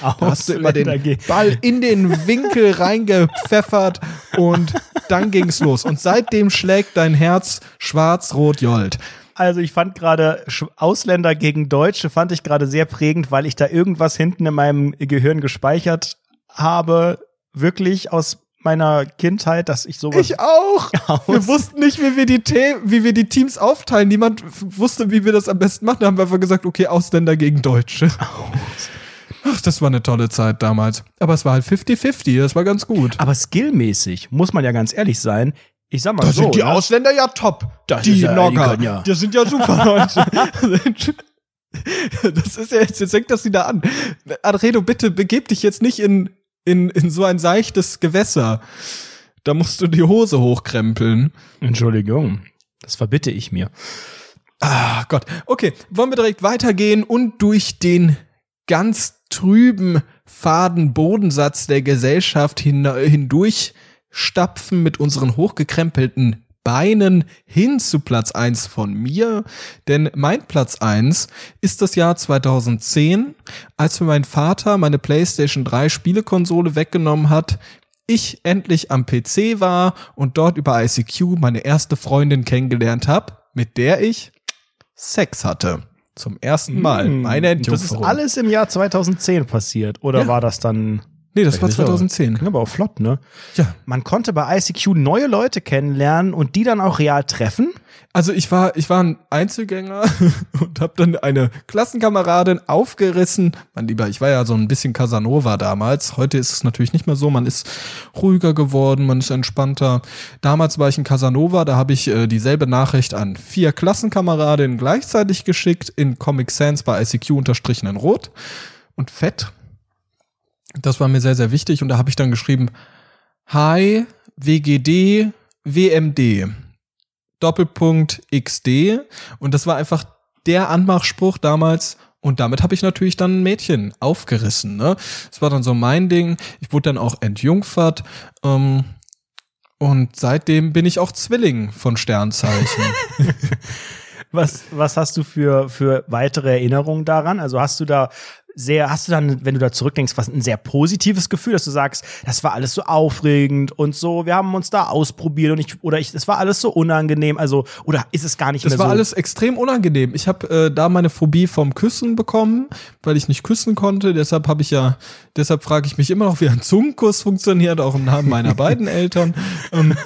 Da hast du immer den Ball in den Winkel reingepfeffert und dann ging's los. Und seitdem schlägt dein Herz schwarz-rot-jolt. Also ich fand gerade Ausländer gegen Deutsche fand ich gerade sehr prägend, weil ich da irgendwas hinten in meinem Gehirn gespeichert habe, wirklich aus meiner Kindheit, dass ich sowas Ich auch. Wir wussten nicht, wie wir die The wie wir die Teams aufteilen. Niemand wusste, wie wir das am besten machen. Da haben wir einfach gesagt, okay, Ausländer gegen Deutsche. Ach, das war eine tolle Zeit damals. Aber es war halt 50-50, das war ganz gut. Aber skillmäßig, muss man ja ganz ehrlich sein, ich sag mal Da so. sind die ne? Ausländer ja top. Das die ja- die Nogger. können ja. Die sind ja super, Leute. das ist ja jetzt, jetzt fängt das wieder an. Adredo, bitte begeb dich jetzt nicht in, in, in so ein seichtes Gewässer. Da musst du die Hose hochkrempeln. Entschuldigung, das verbitte ich mir. Ah, Gott. Okay, wollen wir direkt weitergehen und durch den ganz trüben, faden Bodensatz der Gesellschaft hin, hindurch stapfen mit unseren hochgekrempelten Beinen hin zu Platz eins von mir. Denn mein Platz eins ist das Jahr 2010, als mir mein Vater meine PlayStation 3 Spielekonsole weggenommen hat, ich endlich am PC war und dort über ICQ meine erste Freundin kennengelernt habe, mit der ich Sex hatte. Zum ersten Mal. Meine Hm. Das ist Entjungferung. alles im Jahr 2010 passiert. Oder Ja. war das dann. Nee, das war ist aber- 2010. Klingt aber auch flott, ne? Ja. Man konnte bei ICQ neue Leute kennenlernen und die dann auch real treffen. Also ich war, ich war ein Einzelgänger und habe dann eine Klassenkameradin aufgerissen. Mein Lieber, ich war ja so ein bisschen Casanova damals. Heute ist es natürlich nicht mehr so. Man ist ruhiger geworden, man ist entspannter. Damals war ich ein Casanova. Da habe ich äh, dieselbe Nachricht an vier Klassenkameradinnen gleichzeitig geschickt in Comic Sans bei ICQ unterstrichen in Rot und Fett. Das war mir sehr, sehr wichtig. Und da habe ich dann geschrieben, Hi, WGD, WMD. Doppelpunkt XD. Und das war einfach der Anmachspruch damals. Und damit habe ich natürlich dann ein Mädchen aufgerissen. Ne? Das war dann so mein Ding. Ich wurde dann auch entjungfert. Ähm, und seitdem bin ich auch Zwilling von Sternzeichen. Was, was hast du für, für weitere Erinnerungen daran? Also hast du da sehr, hast du dann, wenn du da zurückdenkst, was ein sehr positives Gefühl, dass du sagst, das war alles so aufregend und so, wir haben uns da ausprobiert und ich, oder ich, es war alles so unangenehm, also, oder ist es gar nicht Das mehr war so? alles extrem unangenehm. Ich habe äh, da meine Phobie vom Küssen bekommen, weil ich nicht küssen konnte. Deshalb habe ich ja, deshalb frage ich mich immer noch, wie ein Zungenkuss funktioniert, auch im Namen meiner beiden Eltern. Ähm,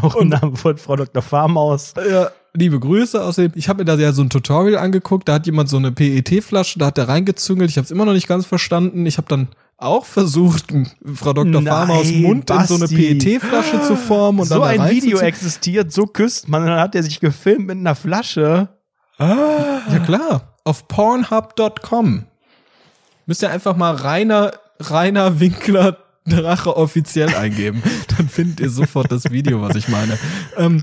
auch im Namen von Frau Dr. Farmaus. Ja, liebe Grüße außerdem. Ich habe mir da ja so ein Tutorial angeguckt, da hat jemand so eine PET-Flasche, da hat der reingezüngelt. Ich habe es immer noch nicht ganz verstanden. Ich habe dann auch versucht, Frau Dr. Nein, Farmaus Mund in so eine Basti. PET-Flasche zu formen und so dann da ein Video existiert, so küsst man, dann hat er sich gefilmt mit einer Flasche. Ah. Ja klar, auf pornhub.com. Müsst ihr einfach mal Rainer, Rainer Winkler Drache offiziell eingeben. Dann findet ihr sofort das Video, was ich meine. Ähm,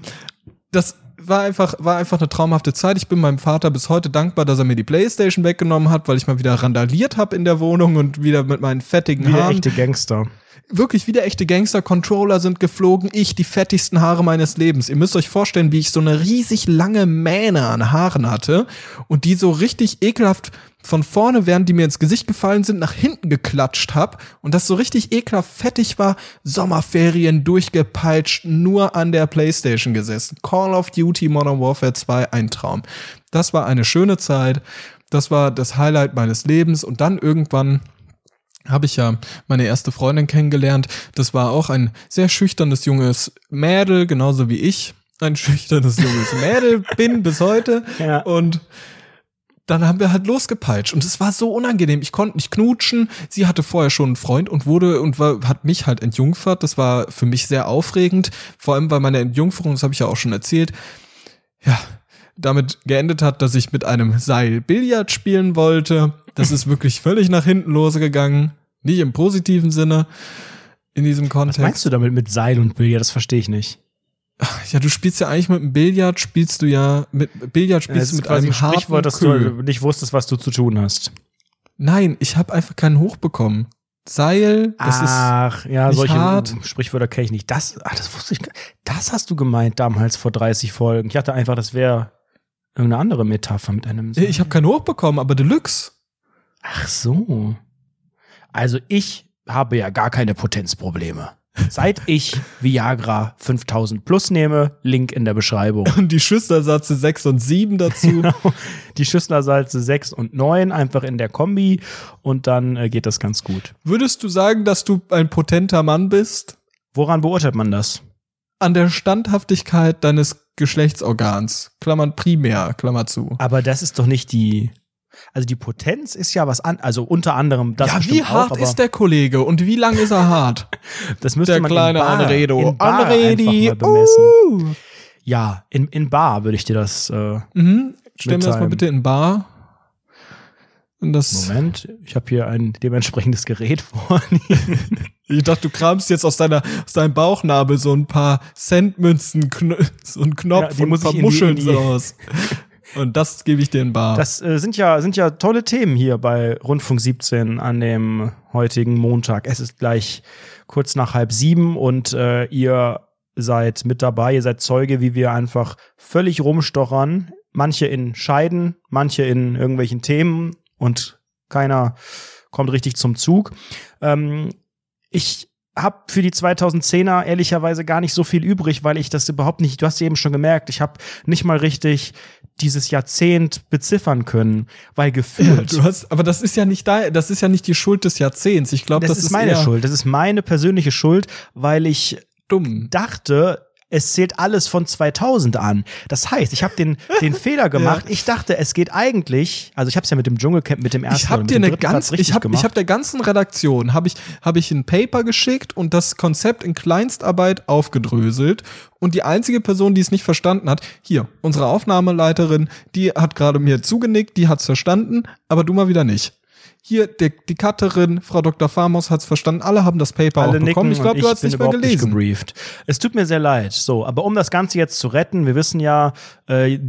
das war einfach, war einfach eine traumhafte Zeit. Ich bin meinem Vater bis heute dankbar, dass er mir die Playstation weggenommen hat, weil ich mal wieder randaliert habe in der Wohnung und wieder mit meinen fettigen Wie Haaren echte Gangster. Wirklich wie der echte Gangster. Controller sind geflogen. Ich die fettigsten Haare meines Lebens. Ihr müsst euch vorstellen, wie ich so eine riesig lange Mähne an Haaren hatte und die so richtig ekelhaft von vorne, während die mir ins Gesicht gefallen sind, nach hinten geklatscht hab und das so richtig ekelhaft fettig war. Sommerferien durchgepeitscht, nur an der Playstation gesessen. Call of Duty Modern Warfare 2, ein Traum. Das war eine schöne Zeit. Das war das Highlight meines Lebens und dann irgendwann habe ich ja meine erste Freundin kennengelernt. Das war auch ein sehr schüchternes junges Mädel, genauso wie ich ein schüchternes junges Mädel bin bis heute. Ja. Und dann haben wir halt losgepeitscht und es war so unangenehm. Ich konnte nicht knutschen. Sie hatte vorher schon einen Freund und wurde und war, hat mich halt entjungfert. Das war für mich sehr aufregend, vor allem weil meine Entjungferung, das habe ich ja auch schon erzählt, ja, damit geendet hat, dass ich mit einem Seil Billard spielen wollte. Das ist wirklich völlig nach hinten losgegangen. Nicht im positiven Sinne in diesem Was Kontext. meinst du damit mit Seil und Billard? Das verstehe ich nicht. Ja, du spielst ja eigentlich mit dem Billard, spielst du ja mit Billard spielst du mit einem harten Sprichwort, dass Köhl. du nicht wusstest, was du zu tun hast. Nein, ich habe einfach keinen hochbekommen. Seil, das Ach, ja, nicht solche hart. Sprichwörter kenne ich nicht. Das, ah, das wusste ich. Das hast du gemeint damals vor 30 Folgen. Ich dachte einfach, das wäre irgendeine andere Metapher mit einem. ist, ich habe keinen hochbekommen, aber Deluxe. Ach so. Also ich habe ja gar keine Potenzprobleme. Seit ich Viagra 5000 plus nehme, Link in der Beschreibung. Und die Schüsselersätze 6 und 7 dazu. Die Schüsslersalze 6 und 9 einfach in der Kombi und dann äh, geht das ganz gut. Würdest du sagen, dass du ein potenter Mann bist? Woran beurteilt man das? An der Standhaftigkeit deines Geschlechtsorgans. Klammern primär, Klammer zu. Aber das ist doch nicht die. Also die Potenz ist ja was an, also unter anderem das ja, wie hart auch, ist der Kollege und wie lang ist er hart? das müsste der man kleine in Bar, Anredo. in Bar Anredi. einfach mal bemessen. Uh. Ja, in, in Bar würde ich dir das. Äh, Mhm. Stell mir das mal bitte in Bar. Moment, ich habe hier ein dementsprechendes Gerät vorliegen. ich dachte, du kramst jetzt aus deiner, aus deinem Bauchnabel so ein paar Centmünzen, so einen Knopf Ja, und muss ich in die- die- so aus. Und das gebe ich dir in Bar. Das äh, sind ja sind ja tolle Themen hier bei Rundfunk 17 an dem heutigen Montag. Es ist gleich kurz nach halb sieben und äh, ihr seid mit dabei, ihr seid Zeuge, wie wir einfach völlig rumstochern. Manche in Scheiden, manche in irgendwelchen Themen und keiner kommt richtig zum Zug. Ähm, ich habe für die 2010er ehrlicherweise gar nicht so viel übrig, weil ich das überhaupt nicht, du hast ja eben schon gemerkt, ich habe nicht mal richtig dieses Jahrzehnt beziffern können, weil ja, gefühlt du hast, aber das ist ja nicht da, das ist ja nicht die Schuld des Jahrzehnts. Ich glaube, das, das, ist meine Schuld, das ist meine persönliche Schuld, weil ich dumm. dachte, es zählt alles von 2000 an. Das heißt, ich habe den, den Fehler gemacht. Ich dachte, es geht eigentlich, also ich habe es ja mit dem Dschungelcamp, mit dem ersten Ich habe mit dir dem eine ganz, ich habe ich gemacht. hab der ganzen Redaktion habe ich habe ich ein Paper geschickt und das Konzept in Kleinstarbeit aufgedröselt und die einzige Person, die es nicht verstanden hat, hier unsere Aufnahmeleiterin, die hat gerade mir zugenickt, die hat's verstanden, aber du mal wieder nicht. Hier, der, die Cutterin, Frau Dr. Famos hat's verstanden, alle haben das Paper Alle auch bekommen. Ich glaube, du hast nicht mal überhaupt Nicht gelesen. gebrieft. Es tut mir sehr leid. So, aber um das Ganze jetzt zu retten, wir wissen ja, äh,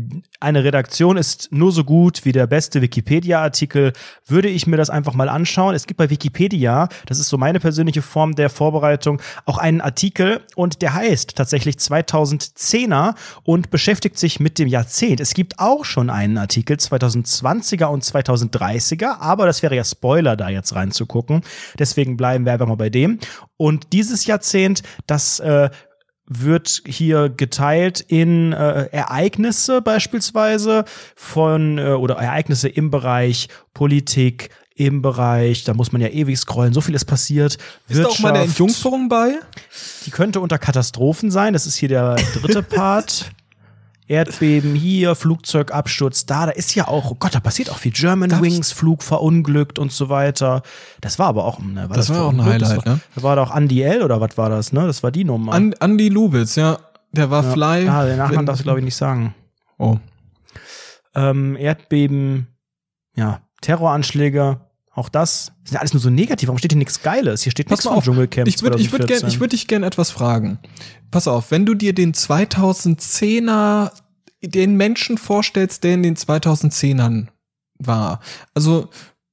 eine Redaktion ist nur so gut wie der beste Wikipedia-Artikel. Würde ich mir das einfach mal anschauen. Es gibt bei Wikipedia, das ist so meine persönliche Form der Vorbereitung, auch einen Artikel und der heißt tatsächlich 2010er und beschäftigt sich mit dem Jahrzehnt. Es gibt auch schon einen Artikel 2020er und 2030er, aber das wäre ja Spoiler, da jetzt reinzugucken. Deswegen bleiben wir einfach mal bei dem. Und dieses Jahrzehnt, das äh, wird hier geteilt in äh, Ereignisse beispielsweise von äh, oder Ereignisse im Bereich Politik, im Bereich, da muss man ja ewig scrollen, so viel ist passiert. Ist da auch mal eine Wirtschaft. Entjungferung bei? Die könnte unter Katastrophen sein. Das ist hier der dritte Part. Erdbeben hier, Flugzeugabsturz da. Da ist ja auch, oh Gott, da passiert auch viel. German Gab's- Wings, Flug verunglückt und so weiter. Das war aber auch, ne, war Das war auch ein? Highlight, das war, ne? Da war doch Andy L. oder was war das, ne? Das war die Nummer. An, Andy Lubitz, ja. Der war Fly. Ah, den Nachnamen darfst du, glaube ich, nicht sagen. Oh. Ähm, Erdbeben, ja, Terroranschläge, auch das. Sind alles nur so negativ. Warum steht hier nichts Geiles? Hier steht nichts vom auf. Dschungelcamp Ich würde ich würd gern, 2014. ich würd dich gern etwas fragen. Pass auf, wenn du dir den 2010er, den Menschen vorstellst, der in den 2010ern war, also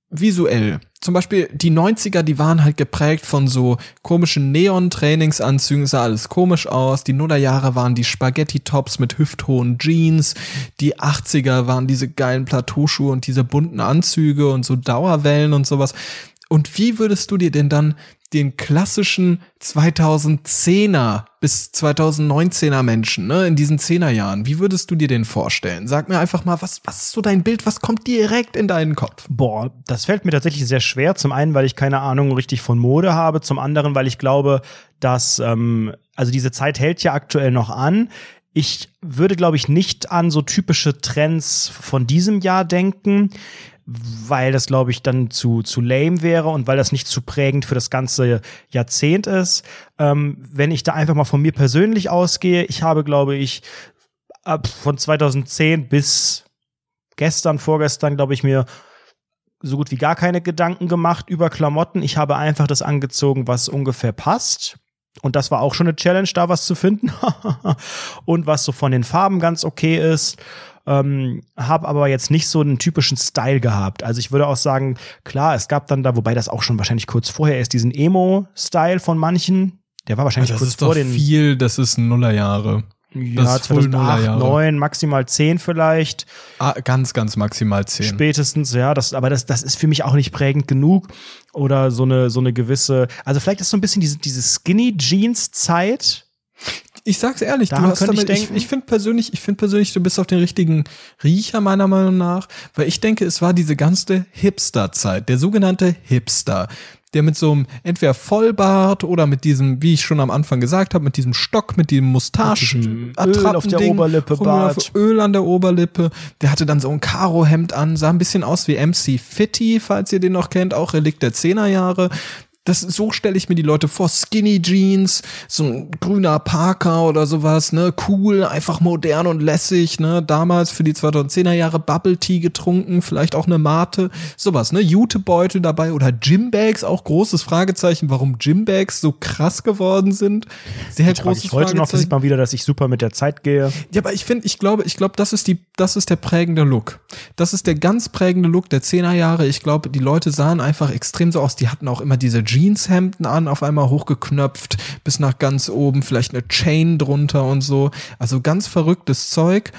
visuell. Zum Beispiel die 90er, die waren halt geprägt von so komischen Neon-Trainingsanzügen, sah alles komisch aus. Die Nullerjahre waren die Spaghetti-Tops mit hüfthohen Jeans. Die 80er waren diese geilen Plateauschuhe und diese bunten Anzüge und so Dauerwellen und sowas. Und wie würdest du dir denn dann den klassischen 2010er bis 2019er Menschen, ne, in diesen 10er Jahren, wie würdest du dir den vorstellen? Sag mir einfach mal, was, was ist so dein Bild, was kommt direkt in deinen Kopf? Boah, das fällt mir tatsächlich sehr schwer. Zum einen, weil ich keine Ahnung richtig von Mode habe. Zum anderen, weil ich glaube, dass, ähm, also diese Zeit hält ja aktuell noch an. Ich würde, glaube ich, nicht an so typische Trends von diesem Jahr denken, weil das, glaube ich, dann zu, zu lame wäre und weil das nicht zu prägend für das ganze Jahrzehnt ist. Ähm, wenn ich da einfach mal von mir persönlich ausgehe, ich habe, glaube ich, ab von 2010 bis gestern, vorgestern, glaube ich, mir so gut wie gar keine Gedanken gemacht über Klamotten. Ich habe einfach das angezogen, was ungefähr passt. Und das war auch schon eine Challenge, da was zu finden. und was so von den Farben ganz okay ist. Ähm, habe aber jetzt nicht so einen typischen Style gehabt. Also ich würde auch sagen, klar, es gab dann da, wobei das auch schon wahrscheinlich kurz vorher ist, diesen Emo-Style von manchen. Der war wahrscheinlich Das kurz ist vor doch den viel, das ist Nullerjahre. ja, das ist voll 2008, Nullerjahre. 9, maximal 10 vielleicht. Ah, ganz, ganz maximal zehn. Spätestens, ja, das, aber das, das ist für mich auch nicht prägend genug. Oder so eine, so eine gewisse, also vielleicht ist so ein bisschen diese, diese Skinny Jeans Zeit. Ich sag's ehrlich, Daran du hast ich damit, ich, denken. ich finde persönlich, ich finde persönlich, du bist auf den richtigen Riecher meiner Meinung nach, weil ich denke, es war diese ganze Hipster-Zeit, der sogenannte Hipster, der mit so einem entweder Vollbart oder mit diesem, wie ich schon am Anfang gesagt habe, mit diesem Stock, mit diesem Mustache, Mit diesem Öl auf der Oberlippe, Bart. Öl an der Oberlippe, der hatte dann so ein Karohemd an, sah ein bisschen aus wie MC Fitty, falls ihr den noch kennt, auch Relikt der Zehnerjahre. Das, so stelle ich mir die Leute vor. Skinny Jeans, so ein grüner Parker oder sowas, ne? Cool, einfach modern und lässig, ne? Damals für die 2010er Jahre Bubble Tea getrunken, vielleicht auch eine Mate, sowas, ne? Jutebeutel dabei oder Gymbags, auch großes Fragezeichen, warum Gymbags so krass geworden sind. Sehr Trage großes ich heute noch, sieht man wieder, dass ich super mit der Zeit gehe. Ja, aber ich finde, ich glaube, ich glaube, das ist die, das ist der prägende Look. Das ist der ganz prägende Look der 10er Jahre. Ich glaube, die Leute sahen einfach extrem so aus. Die hatten auch immer diese Jeanshemden an, auf einmal hochgeknöpft bis nach ganz oben, vielleicht eine Chain drunter und so. Also ganz verrücktes Zeug.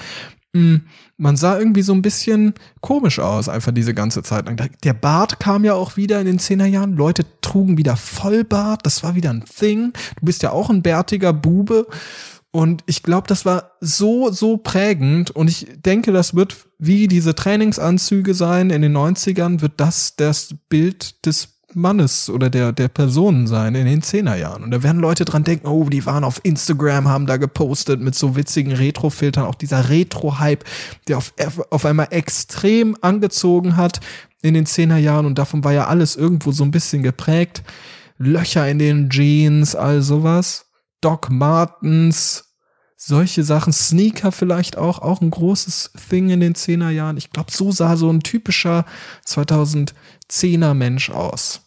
Mm, Man sah irgendwie so ein bisschen komisch aus, einfach diese ganze Zeit lang. Der Bart kam ja auch wieder in den 10er Jahren. Leute trugen wieder Vollbart. Das war wieder ein Thing. Du bist ja auch ein bärtiger Bube. Und ich glaube, das war so, so prägend. Und ich denke, das wird wie diese Trainingsanzüge sein in den 90ern, wird das das Bild des Mannes oder der, der Person sein in den 10er Jahren. Und da werden Leute dran denken, oh, die waren auf Instagram, haben da gepostet mit so witzigen Retro-Filtern. Auch dieser Retro-Hype, der auf, auf einmal extrem angezogen hat in den 10er Jahren. Und davon war ja alles irgendwo so ein bisschen geprägt. Löcher in den Jeans, all sowas. Doc Martens, solche Sachen, Sneaker vielleicht auch, auch ein großes Thing in den 10er Jahren. Ich glaube, so sah so ein typischer 2010er Mensch aus.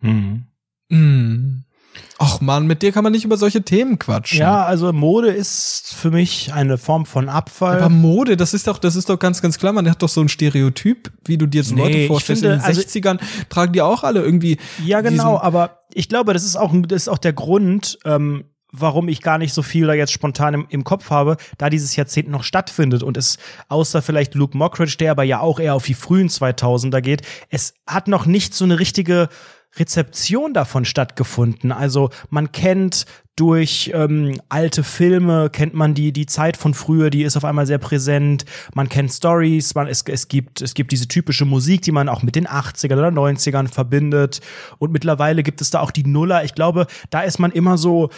Mhm. Mm. Ach man, mit dir kann man nicht über solche Themen quatschen. Ja, also Mode ist für mich eine Form von Abfall. Aber Mode, das ist doch, das ist doch ganz, ganz klar. Man hat doch so ein Stereotyp, wie du dir so Nee, Leute vorstellst. finde, in den also- 60ern tragen die auch alle irgendwie. Ja, genau, aber ich glaube, das ist auch, das ist auch der Grund, ähm, warum ich gar nicht so viel da jetzt spontan im, im Kopf habe, da dieses Jahrzehnt noch stattfindet und es, außer vielleicht Luke Mockridge, der aber ja auch eher auf die frühen 2000er geht, es hat noch nicht so eine richtige Rezeption davon stattgefunden. Also man kennt durch ähm, alte Filme kennt man die die Zeit von früher, die ist auf einmal sehr präsent. Man kennt Stories, man es, es gibt es gibt diese typische Musik, die man auch mit den 80ern oder 90ern verbindet und mittlerweile gibt es da auch die Nuller. Ich glaube, da ist man immer so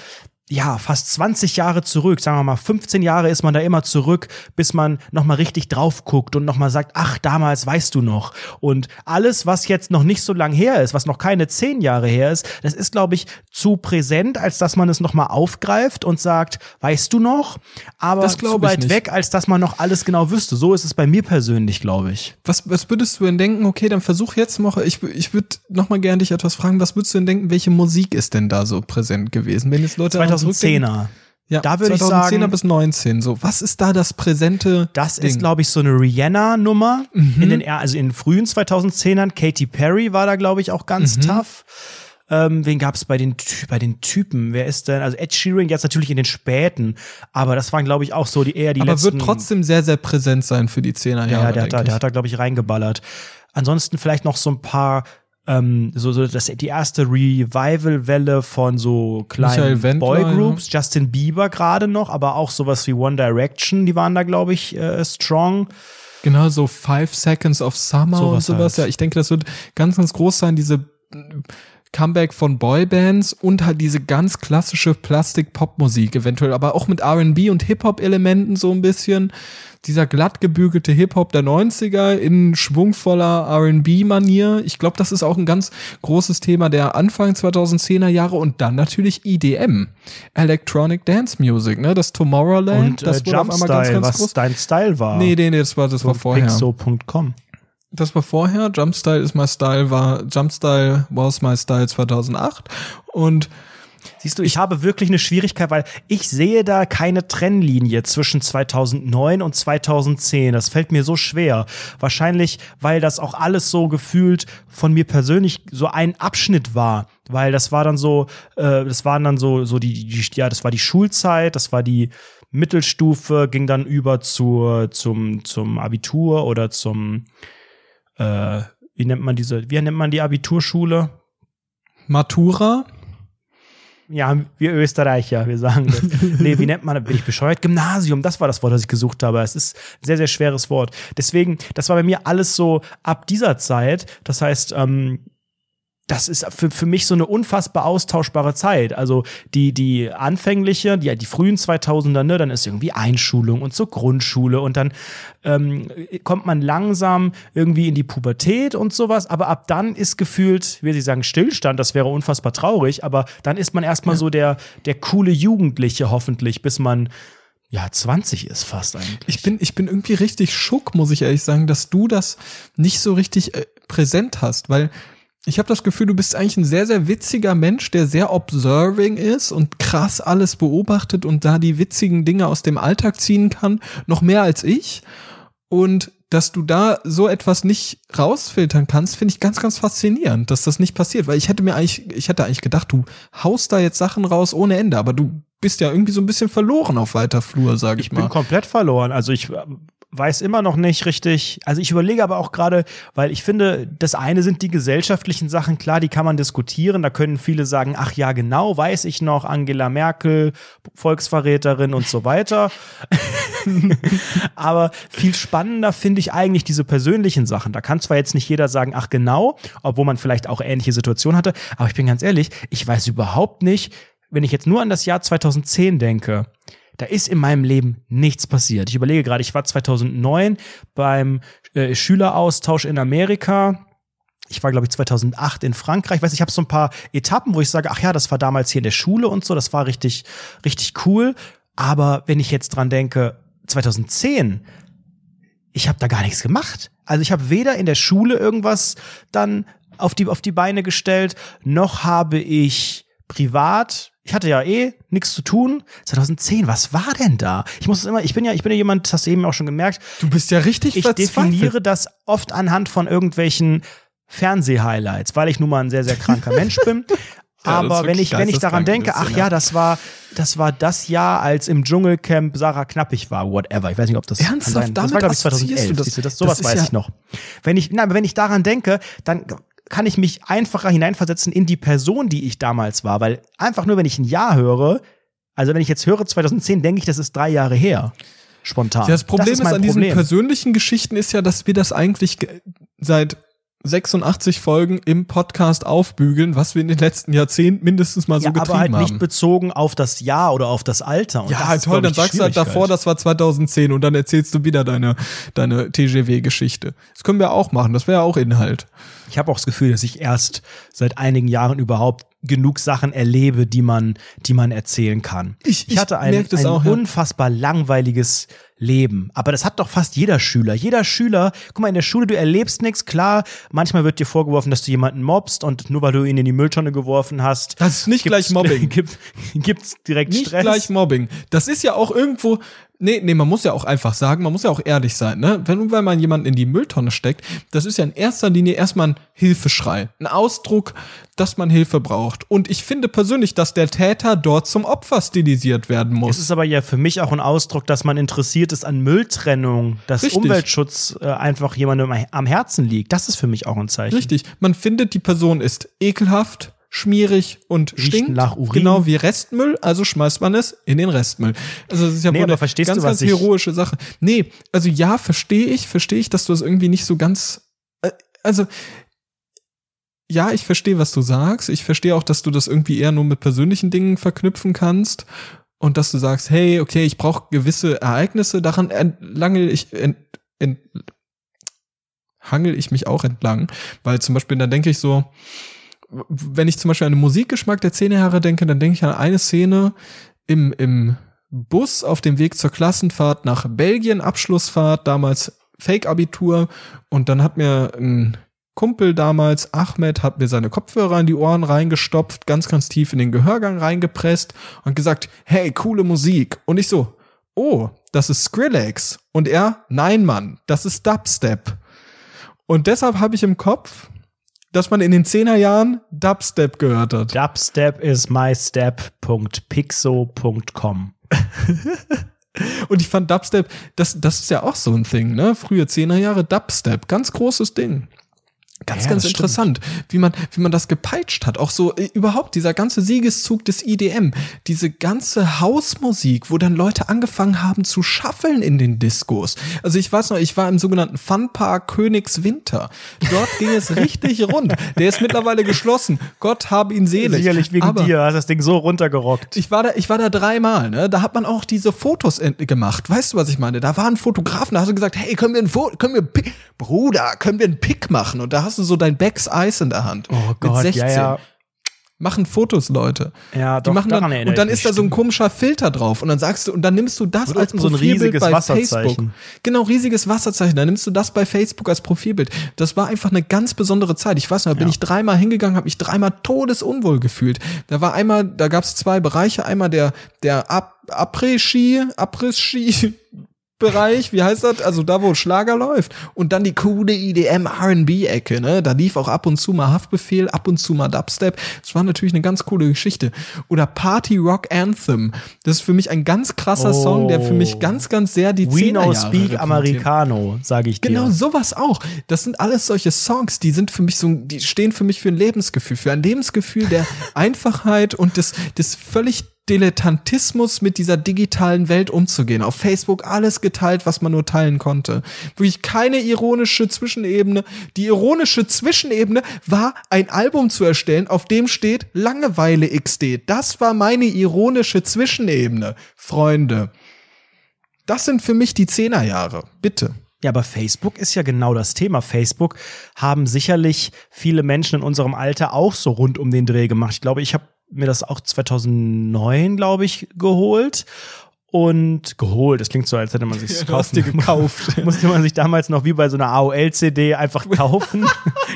ja, fast 20 Jahre zurück, sagen wir mal 15 Jahre ist man da immer zurück, bis man noch mal richtig drauf guckt und noch mal sagt, ach, damals weißt du noch. Und alles, was jetzt noch nicht so lang her ist, was noch keine 10 Jahre her ist, das ist, glaube ich, zu präsent, als dass man es noch mal aufgreift und sagt, weißt du noch? Aber Das zu weit weg, als dass man noch alles genau wüsste. So ist es bei mir persönlich, glaube ich. Was, was würdest du denn denken? Okay, dann versuch jetzt mal. Ich, ich würde noch mal gerne dich etwas fragen. Was würdest du denn denken? Welche Musik ist denn da so präsent gewesen? Wenn jetzt Leute 2010er. Ja, Da würde ich 2010er sagen- bis 19. So, was ist da das präsente? Das Ding? ist, glaube ich, so eine Rihanna-Nummer. Mhm. In den, also in den frühen 2010ern. Katy Perry war da, glaube ich, auch ganz Mhm. tough. Ähm, wen gab's bei den, bei den Typen? Wer ist denn? Also Ed Sheeran jetzt natürlich in den späten. Aber das waren, glaube ich, auch so die eher die aber letzten. wird trotzdem sehr, sehr präsent sein für die 10er Jahre. ja, der hat, da, der hat da, glaube ich, reingeballert. Ansonsten vielleicht noch so ein paar, ähm, so, so das, die erste Revival-Welle von so kleinen Boygroups. Justin Bieber gerade noch, aber auch sowas wie One Direction, die waren da, glaube ich, äh, strong. Genau, so Five Seconds of Summer Sowas und sowas. halt. Ja, ich denke, das wird ganz, ganz groß sein, diese Comeback von Boybands und halt diese ganz klassische Plastik-Pop-Musik eventuell, aber auch mit R&B und Hip-Hop-Elementen so ein bisschen. Dieser glatt gebügelte Hip-Hop der 90er in schwungvoller R&B-Manier. Ich glaube, das ist auch ein ganz großes Thema der Anfang 2010er Jahre und dann natürlich EDM. Electronic Dance Music, ne? Das Tomorrowland, Und das äh, wurde auf einmal ganz, Jumpstyle, ganz was groß. dein Style war. Nee, nee, nee, das war, das war vorher. Pixo.com. Das war vorher. Jumpstyle is my style war, Jumpstyle was my style 2008. Und Siehst du, ich habe wirklich eine Schwierigkeit, weil ich sehe da keine Trennlinie zwischen 2009 und 2010. Das fällt mir so schwer. Wahrscheinlich, weil das auch alles so gefühlt von mir persönlich so ein Abschnitt war. Weil das war dann so, äh, das waren dann so, so die, die, ja, das war die Schulzeit, das war die Mittelstufe, ging dann über zur, zum, zum Abitur oder zum, äh, wie nennt man diese, wie nennt man die Abiturschule? Matura, Ja, wir Österreicher, wir sagen das. nee, wie nennt man, bin ich bescheuert? Gymnasium, das war das Wort, das ich gesucht habe. Es ist ein sehr, sehr schweres Wort. Deswegen, das war bei mir alles so ab dieser Zeit. Das heißt, ähm, das ist für, für mich so eine unfassbar austauschbare Zeit. Also die, die anfängliche, die, die frühen 2000er, ne, dann ist irgendwie Einschulung und so Grundschule und dann ähm, kommt man langsam irgendwie in die Pubertät und sowas, aber ab dann ist gefühlt, will ich sagen, Stillstand, das wäre unfassbar traurig, aber dann ist man erstmal so der, der coole Jugendliche hoffentlich, bis man ja 20 ist fast eigentlich. ich bin, ich bin irgendwie richtig schock, muss ich ehrlich sagen, dass du das nicht so richtig äh, präsent hast, weil ich habe das Gefühl, du bist eigentlich ein sehr, sehr witziger Mensch, der sehr observing ist und krass alles beobachtet und da die witzigen Dinge aus dem Alltag ziehen kann, noch mehr als ich. Und dass du da so etwas nicht rausfiltern kannst, finde ich ganz, ganz faszinierend, dass das nicht passiert. Weil ich hätte mir eigentlich, ich hätte eigentlich gedacht, du haust da jetzt Sachen raus ohne Ende, aber du bist ja irgendwie so ein bisschen verloren auf weiter Flur, sag ich, Ich mal. bin komplett verloren. Also ich weiß immer noch nicht richtig. Also ich überlege aber auch gerade, weil ich finde, das eine sind die gesellschaftlichen Sachen, klar, die kann man diskutieren. Da können viele sagen, ach ja, genau, weiß ich noch, Angela Merkel, Volksverräterin und so weiter. aber viel spannender finde ich eigentlich diese persönlichen Sachen. Da kann zwar jetzt nicht jeder sagen, ach genau, obwohl man vielleicht auch ähnliche Situationen hatte, aber ich bin ganz ehrlich, ich weiß überhaupt nicht, wenn ich jetzt nur an das Jahr 2010 denke, da ist in meinem Leben nichts passiert. Ich überlege gerade, ich war 2009 beim äh, Schüleraustausch in Amerika. Ich war, glaube ich, 2008 in Frankreich. Ich weiß, ich habe so ein paar Etappen, wo ich sage, ach ja, das war damals hier in der Schule und so. Das war richtig, richtig cool. Aber wenn ich jetzt dran denke, 2010, ich habe da gar nichts gemacht. Also ich habe weder in der Schule irgendwas dann auf die, auf die Beine gestellt, noch habe ich privat, ich hatte ja eh nichts zu tun. 2010, was war denn da? Ich muss es immer, ich bin ja, ich bin ja jemand, das hast du eben auch schon gemerkt. Du bist ja richtig Ich definiere das oft anhand von irgendwelchen Fernseh-Highlights, weil ich nun mal ein sehr, sehr kranker Mensch bin. Ja, das Aber wenn ich, wenn ich daran denke, das ach ja, das war, das war das Jahr, als im Dschungelcamp Sarah Knappig war, whatever. Ich weiß nicht, ob das Ernsthaft? sein. Das Damit war, glaube ich, assoziierst 2011. du das? Siehst du, das, Das sowas ist weiß ja- ich noch. Wenn ich, nein, aber wenn ich daran denke, dann kann ich mich einfacher hineinversetzen in die Person, die ich damals war, weil einfach nur, wenn ich ein Jahr höre, also wenn ich jetzt höre 2010, denke ich, das ist drei Jahre her. Spontan. Ja, das Problem ist, mein an diesen Problem. persönlichen Geschichten ist ja, dass wir das eigentlich ge- seit 86 Folgen im Podcast aufbügeln, was wir in den letzten Jahrzehnten mindestens mal so ja, getrieben aber halt haben. nicht bezogen auf das Jahr oder auf das Alter. Und ja, das ist, toll, dann sagst du halt davor, Schwierigkeit. das war 2010 und dann erzählst du wieder deine, deine TGW-Geschichte. Das können wir auch machen, das wäre auch Inhalt. Ich habe auch das Gefühl, dass ich erst seit einigen Jahren überhaupt genug Sachen erlebe, die man, die man erzählen kann. Ich- ich hatte ein, das ein auch, ja. unfassbar langweiliges Leben. Aber das hat doch fast jeder Schüler. Jeder Schüler, guck mal, in der Schule, du erlebst nichts. Klar, manchmal wird dir vorgeworfen, dass du jemanden mobst und nur weil du ihn in die Mülltonne geworfen hast. Das ist nicht gleich Mobbing. Gibt, gibt's direkt Nicht Stress. gleich Mobbing. Das ist ja auch irgendwo, nee, nee, man muss ja auch einfach sagen, man muss ja auch ehrlich sein, ne? Wenn, wenn man jemanden in die Mülltonne steckt, das ist ja in erster Linie erstmal ein Hilfeschrei. Ein Ausdruck, dass man Hilfe braucht. Und ich finde persönlich, dass der Täter dort zum Opfer stilisiert werden muss. Es ist aber ja für mich auch ein Ausdruck, dass man interessiert ist an Mülltrennung, dass Richtig. Umweltschutz äh, einfach jemandem am Herzen liegt. Das ist für mich auch ein Zeichen. Richtig. Man findet, die Person ist ekelhaft, schmierig und Riecht stinkt. nach Urin. Genau wie Restmüll, also schmeißt man es in den Restmüll. Also das ist ja Nee, wohl eine verstehst ganz, du, ganz heroische Sache. Nee, also ja, verstehe ich, verstehe ich, dass du das irgendwie nicht so ganz, äh, also ja, ich verstehe, was du sagst. Ich verstehe auch, dass du das irgendwie eher nur mit persönlichen Dingen verknüpfen kannst und dass du sagst, hey, okay, ich brauche gewisse Ereignisse, daran entlange ich, ent, ent, hangel ich mich auch entlang, weil zum Beispiel, dann denke ich so, wenn ich zum Beispiel an den Musikgeschmack der 10 Jahre denke, dann denke ich an eine Szene im, im Bus auf dem Weg zur Klassenfahrt nach Belgien, Abschlussfahrt, damals Fake-Abitur und dann hat mir ein Kumpel damals, Ahmed, hat mir seine Kopfhörer in die Ohren reingestopft, ganz, ganz tief in den Gehörgang reingepresst und gesagt, hey, coole Musik. Und ich so, oh, das ist Skrillex. Und er, nein, Mann, das ist Dubstep. Und deshalb habe ich im Kopf, dass man in den 10er Jahren Dubstep gehört hat. Dubstep is mystep.pixo.com. Und ich fand Dubstep, das, das ist ja auch so ein Thing, ne? Frühe 10er Jahre Dubstep, ganz großes Ding. Ganz, Ja, ganz interessant, wie man, wie man das gepeitscht hat. Auch so äh, überhaupt dieser ganze Siegeszug des IDM, diese ganze Hausmusik, wo dann Leute angefangen haben zu schaffeln in den Diskos. Also ich weiß noch, ich war im sogenannten Funpark Königswinter. Dort ging es richtig rund. Der ist mittlerweile geschlossen. Gott habe ihn selig. Sicherlich wegen Aber dir, hast das Ding so runtergerockt. ich war da, ich war da dreimal, ne? Da hat man auch diese Fotos gemacht. Weißt du, was ich meine? Da waren Fotografen, da hast du gesagt, hey, können wir ein Foto, können wir, ein Pick- Bruder, können wir einen Pick machen? Und da hast du so dein Becks Eis in der Hand. Oh Mit Gott, 16. ja, ja. Machen Fotos, Leute. Ja, Die doch, machen daran dann, und dann ist da so ein komischer Filter drauf. Und dann sagst du, und dann nimmst du das Und als so ein Profilbild riesiges bei Wasserzeichen. Facebook. Genau, riesiges Wasserzeichen. Dann nimmst du das bei Facebook als Profilbild. Das war einfach eine ganz besondere Zeit. Ich weiß noch, da bin Ja. ich dreimal hingegangen, habe mich dreimal todesunwohl gefühlt. Da war einmal, da gab es zwei Bereiche. Einmal der, der Ab Après-Ski, Après-Ski, Bereich, wie heißt das? Also da, wo Schlager läuft. Und dann die coole E IDM R&B-Ecke, ne? Da lief auch ab und zu mal Haftbefehl, ab und zu mal Dubstep. Das war natürlich eine ganz coole Geschichte. Oder Party Rock Anthem. Das ist für mich ein ganz krasser Oh. Song, der für mich ganz, ganz sehr die We 10er know speak. Americano, sage ich dir. Genau, sowas auch. Das sind alles solche Songs, die sind für mich so, die stehen für mich für ein Lebensgefühl, für ein Lebensgefühl der Einfachheit und des, des völlig Dilettantismus mit dieser digitalen Welt umzugehen. Auf Facebook alles geteilt, was man nur teilen konnte. Wirklich keine ironische Zwischenebene. Die ironische Zwischenebene war, ein Album zu erstellen, auf dem steht Langeweile XD. Das war meine ironische Zwischenebene. Freunde. Das sind für mich die Zehnerjahre. Bitte. Ja, aber Facebook ist ja genau das Thema. Facebook haben sicherlich viele Menschen in unserem Alter auch so rund um den Dreh gemacht. Ich glaube, ich habe mir das auch 2009, glaube ich, geholt. Und geholt. Das klingt so, als hätte man sich Ja, dir gekauft. Musste man sich damals noch wie bei so einer AOL-CD einfach kaufen,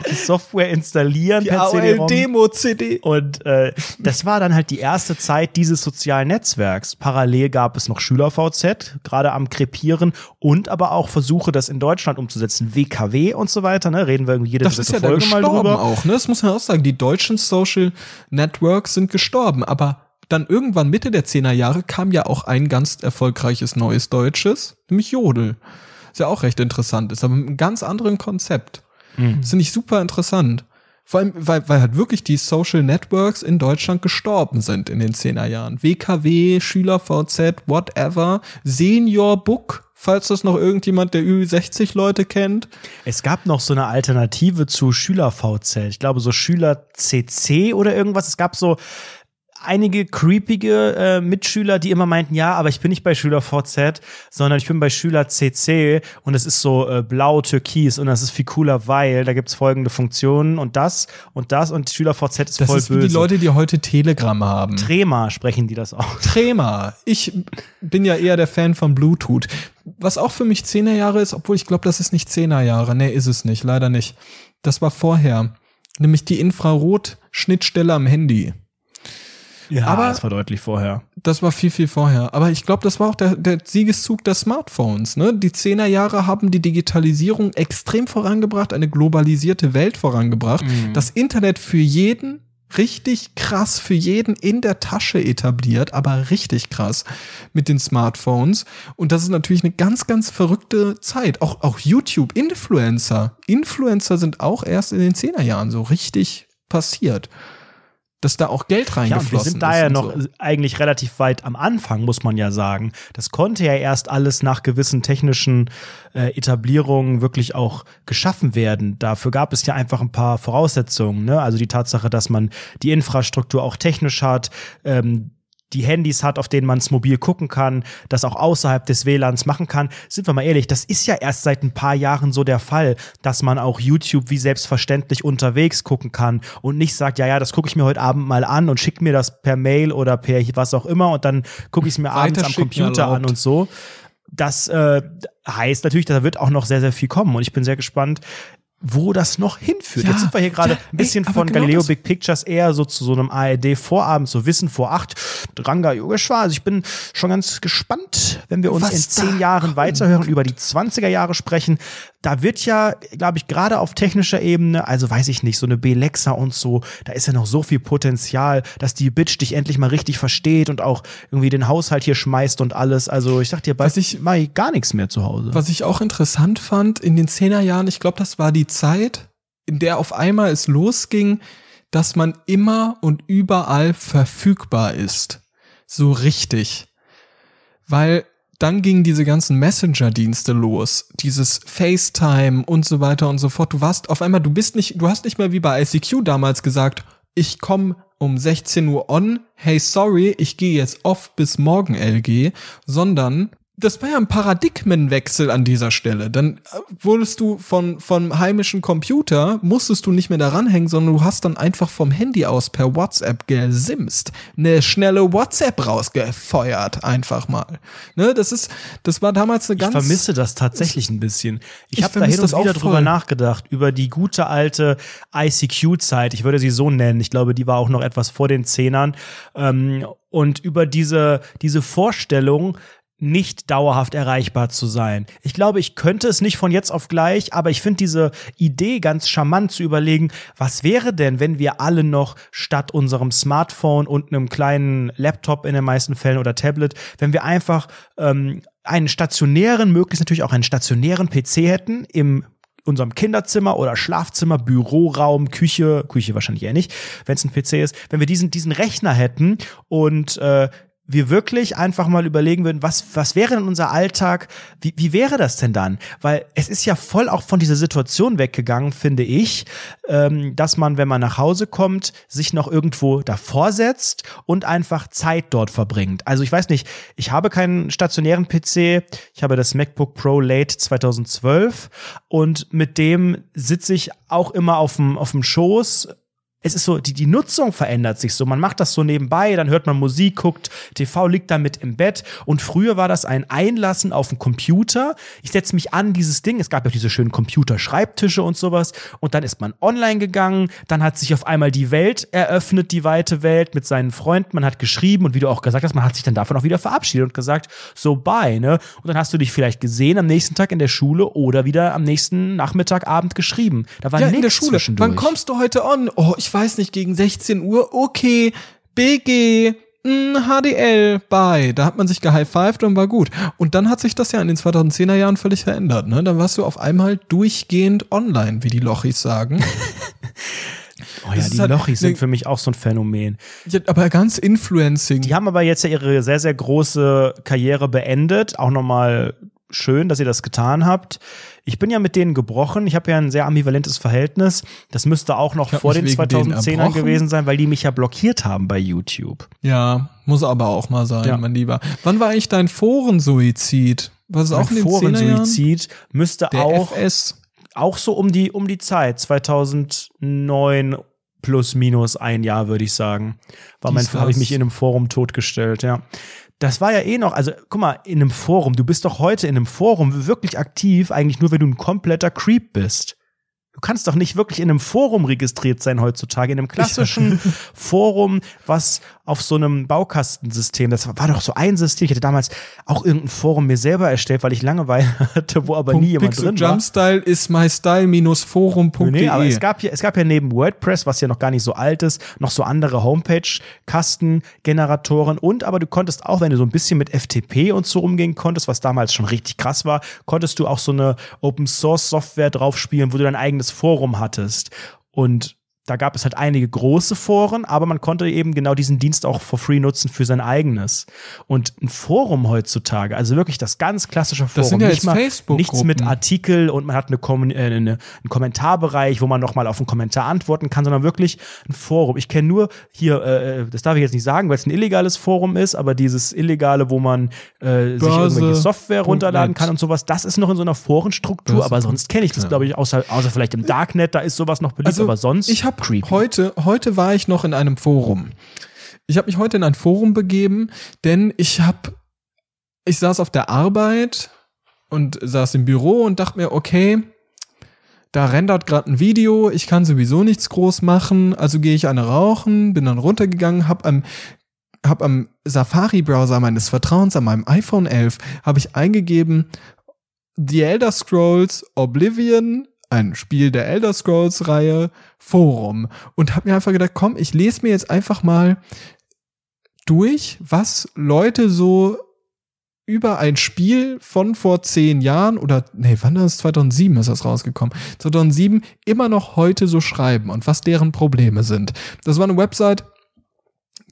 die Software installieren Die per CD-ROM. AOL-Demo-CD. Und äh, das war dann halt die erste Zeit dieses sozialen Netzwerks. Parallel gab es noch Schüler-VZ, gerade am Krepieren und aber auch Versuche, das in Deutschland umzusetzen. WKW und so weiter, ne? Reden wir irgendwie jede Das ist dritte ja Folge mal drüber. auch, ne? Das muss man auch sagen. Die deutschen Social Networks sind gestorben, aber dann irgendwann Mitte der 10er Jahre kam ja auch ein ganz erfolgreiches neues deutsches, nämlich Jodel. Ist ja auch recht interessant, ist aber mit einem ganz anderen Konzept. Mhm. Das finde ich super interessant. Vor allem, weil, weil halt wirklich die Social Networks in Deutschland gestorben sind in den 10er Jahren. WKW, SchülerVZ, whatever, Senior Book, falls das noch irgendjemand der Ü60 Leute kennt. Es gab noch so eine Alternative zu Schüler-VZ. Ich glaube, so Schüler-CC oder irgendwas. Es gab so einige creepige äh, Mitschüler, die immer meinten, ja, aber ich bin nicht bei Schüler VZ, sondern ich bin bei Schüler CC und es ist so äh, blau türkis und das ist viel cooler, weil da gibt's folgende Funktionen und das und das und Schüler VZ ist Das voll ist böse. die Leute, die heute Telegram haben. Trema sprechen die das auch. Trema. Ich bin ja eher der Fan von Bluetooth. Was auch für mich 10er Jahre ist, obwohl ich glaube, das ist nicht 10er Jahre. Nee, ist es nicht, leider nicht. Das war vorher. Nämlich die Infrarot-Schnittstelle am Handy. Ja, Aber- das war deutlich vorher. Das war viel, viel vorher. Aber ich glaube, das war auch der, der Siegeszug der Smartphones. Ne? Die 10er Jahre haben die Digitalisierung extrem vorangebracht, eine globalisierte Welt vorangebracht. Das Internet für jeden richtig krass, für jeden in der Tasche etabliert, aber richtig krass mit den Smartphones. Und das ist natürlich eine ganz, ganz verrückte Zeit. Auch, auch YouTube-Influencer. Influencer sind auch erst in den 10er Jahren so richtig passiert. Dass da auch Geld Ja, reingeflossen und wir sind da ist ja noch so. eigentlich relativ weit am Anfang, muss man ja sagen. Das konnte ja erst alles nach gewissen technischen äh, Etablierungen wirklich auch geschaffen werden. Dafür gab es ja einfach ein paar Voraussetzungen. Ne? Also die Tatsache, dass man die Infrastruktur auch technisch hat, ähm, die Handys hat, auf denen man es mobil gucken kann, das auch außerhalb des WLANs machen kann. Sind wir mal ehrlich, das ist ja erst seit ein paar Jahren so der Fall, dass man auch YouTube wie selbstverständlich unterwegs gucken kann und nicht sagt, ja, ja, das gucke ich mir heute Abend mal an und schickt mir das per Mail oder per was auch immer und dann gucke ich es mir abends am Computer an erlaubt. und so. Das äh, heißt natürlich, da wird auch noch sehr, sehr viel kommen und ich bin sehr gespannt, wo das noch hinführt. Ja, Jetzt sind wir hier gerade ja, ein bisschen ey, von genau Galileo Big Pictures eher so zu so einem ARD-Vorabend, so Wissen vor acht, Ranga Yogeshwar. Also ich bin schon ganz gespannt, wenn wir uns Was in zehn Jahren weiterhören, über die 20er Jahre sprechen. Da wird ja, glaube ich, gerade auf technischer Ebene, also weiß ich nicht, so eine Belexa und so, da ist ja noch so viel Potenzial, dass die Bitch dich endlich mal richtig versteht und auch irgendwie den Haushalt hier schmeißt und alles. Also ich sag dir, bald ich- mach ich gar nichts mehr zu Hause. Was ich auch interessant fand in den 10er Jahren, ich glaube, das war die Zeit, in der auf einmal es losging, dass man immer und überall verfügbar ist. So richtig. Weil dann gingen diese ganzen Messenger-Dienste los, dieses FaceTime und so weiter und so fort. Du warst auf einmal, du bist nicht, du hast nicht mehr wie bei ICQ damals gesagt, ich komme um 16 Uhr on, hey sorry, ich gehe jetzt off bis morgen LG, sondern das war ja ein Paradigmenwechsel an dieser Stelle. Dann äh, wurdest du von, vom heimischen Computer, musstest du nicht mehr daran hängen, sondern du hast dann einfach vom Handy aus per WhatsApp gesimst. Eine schnelle WhatsApp rausgefeuert, einfach mal. Ne, das ist, das war damals eine Ich ganz. vermisse das tatsächlich ein bisschen. Ich, Ich habe da hin und wieder drüber nachgedacht, über die gute alte ICQ-Zeit. Ich würde sie so nennen. Ich glaube, die war auch noch etwas vor den Zehnern. Ähm, und über diese, diese Vorstellung, nicht dauerhaft erreichbar zu sein. Ich glaube, ich könnte es nicht von jetzt auf gleich, aber ich finde diese Idee ganz charmant zu überlegen, was wäre denn, wenn wir alle noch statt unserem Smartphone und einem kleinen Laptop in den meisten Fällen oder Tablet, wenn wir einfach ähm, einen stationären, möglichst natürlich auch einen stationären PC hätten im unserem Kinderzimmer oder Schlafzimmer, Büroraum, Küche, Küche wahrscheinlich eher nicht, wenn es ein PC ist, wenn wir diesen, diesen Rechner hätten und äh, wir wirklich einfach mal überlegen würden, was, was wäre denn unser Alltag, wie, wie wäre das denn dann? Weil es ist ja voll auch von dieser Situation weggegangen, finde ich, ähm, dass man, wenn man nach Hause kommt, sich noch irgendwo davor setzt und einfach Zeit dort verbringt. Also ich weiß nicht, ich habe keinen stationären PC, ich habe das MacBook Pro Late 2012 und mit dem sitze ich auch immer auf dem, auf dem Schoß es ist so, die, die Nutzung verändert sich so. Man macht das so nebenbei, dann hört man Musik, guckt TV, liegt damit im Bett. Und früher war das ein Einlassen auf den Computer. Ich setze mich an dieses Ding. Es gab ja diese schönen Computerschreibtische und sowas. Und dann ist man online gegangen. Dann hat sich auf einmal die Welt eröffnet, die weite Welt mit seinen Freunden. Man hat geschrieben und wie du auch gesagt hast, man hat sich dann davon auch wieder verabschiedet und gesagt, so bye, ne? Und dann hast du dich vielleicht gesehen am nächsten Tag in der Schule oder wieder am nächsten Nachmittag, Abend geschrieben. Da war ja, nichts in der Schule. Wann kommst du heute on? Oh, ich weiß nicht, gegen 16 Uhr. Okay, BG, HDL, bye. Da hat man sich gehighfived und war gut. Und dann hat sich das ja in den 2010er Jahren völlig verändert. Ne? Dann warst du auf einmal durchgehend online, wie die Lochis sagen. Oh ja, Das die halt Lochis ne- sind für mich auch so ein Phänomen. ja, aber ganz influencing. Die haben aber jetzt ja ihre sehr, sehr große Karriere beendet. Auch nochmal schön, dass ihr das getan habt. Ich bin ja mit denen gebrochen. Ich habe ja ein sehr ambivalentes Verhältnis. Das müsste auch noch vor den wegen denen 2010ern erbrochen. gewesen sein, weil die mich ja blockiert haben bei YouTube. Ja, muss aber auch mal sein, Ja. mein Lieber. Wann war eigentlich dein Forensuizid? War es auch in den 10er Jahren? Forensuizid müsste Der auch, FS. auch so um die, um die Zeit, 2009 plus minus ein Jahr, würde ich sagen. War mein, habe ich mich in einem Forum totgestellt, ja. Das war ja eh noch, also guck mal, in einem Forum, du bist doch heute in einem Forum wirklich aktiv, eigentlich nur, wenn du ein kompletter Creep bist. Du kannst doch nicht wirklich in einem Forum registriert sein heutzutage, in einem klassischen Forum, was auf so einem Baukastensystem, das war doch so ein System. Ich hatte damals auch irgendein Forum mir selber erstellt, weil ich Langeweile hatte, wo aber nie jemand Pixel drin war. Jumpstyle ist mystyle-forum.de. Nee, aber es gab ja, es gab ja neben WordPress, was ja noch gar nicht so alt ist, noch so andere Homepage-Kastengeneratoren und aber du konntest auch, wenn du so ein bisschen mit FTP und so umgehen konntest, was damals schon richtig krass war, konntest du auch so eine Open Source Software drauf spielen, wo du dein eigenes Forum hattest. Und da gab es halt einige große Foren, aber man konnte eben genau diesen Dienst auch for free nutzen für sein eigenes. Und ein Forum heutzutage, also wirklich das ganz klassische Forum, Das sind ja nicht jetzt mal nichts mit Artikel und man hat eine, Kommun- äh, eine, einen Kommentarbereich, wo man noch mal auf einen Kommentar antworten kann, sondern wirklich ein Forum. Ich kenne nur hier, äh, das darf ich jetzt nicht sagen, weil es ein illegales Forum ist, aber dieses illegale, wo man äh, sich irgendwelche Software runterladen kann und sowas, das ist noch in so einer Forenstruktur, Börse. aber sonst kenne ich das, glaube ich, außer, außer vielleicht im Darknet, da ist sowas noch beliebt, aber sonst Also, ich habe creepy. heute heute war ich noch in einem Forum. Ich habe mich heute in ein Forum begeben, denn ich habe ich saß auf der Arbeit und saß im Büro und dachte mir, okay, da rendert gerade ein Video, ich kann sowieso nichts groß machen, also gehe ich eine rauchen, bin dann runtergegangen, hab am hab am Safari-Browser meines Vertrauens, an meinem iPhone 11, habe ich eingegeben The Elder Scrolls Oblivion, ein Spiel der Elder Scrolls Reihe, Forum und habe mir einfach gedacht, komm, ich lese mir jetzt einfach mal durch, was Leute so über ein Spiel von vor zehn Jahren oder nee, wann ist das? 2007 ist das rausgekommen. 2007 immer noch heute so schreiben und was deren Probleme sind. Das war eine Website,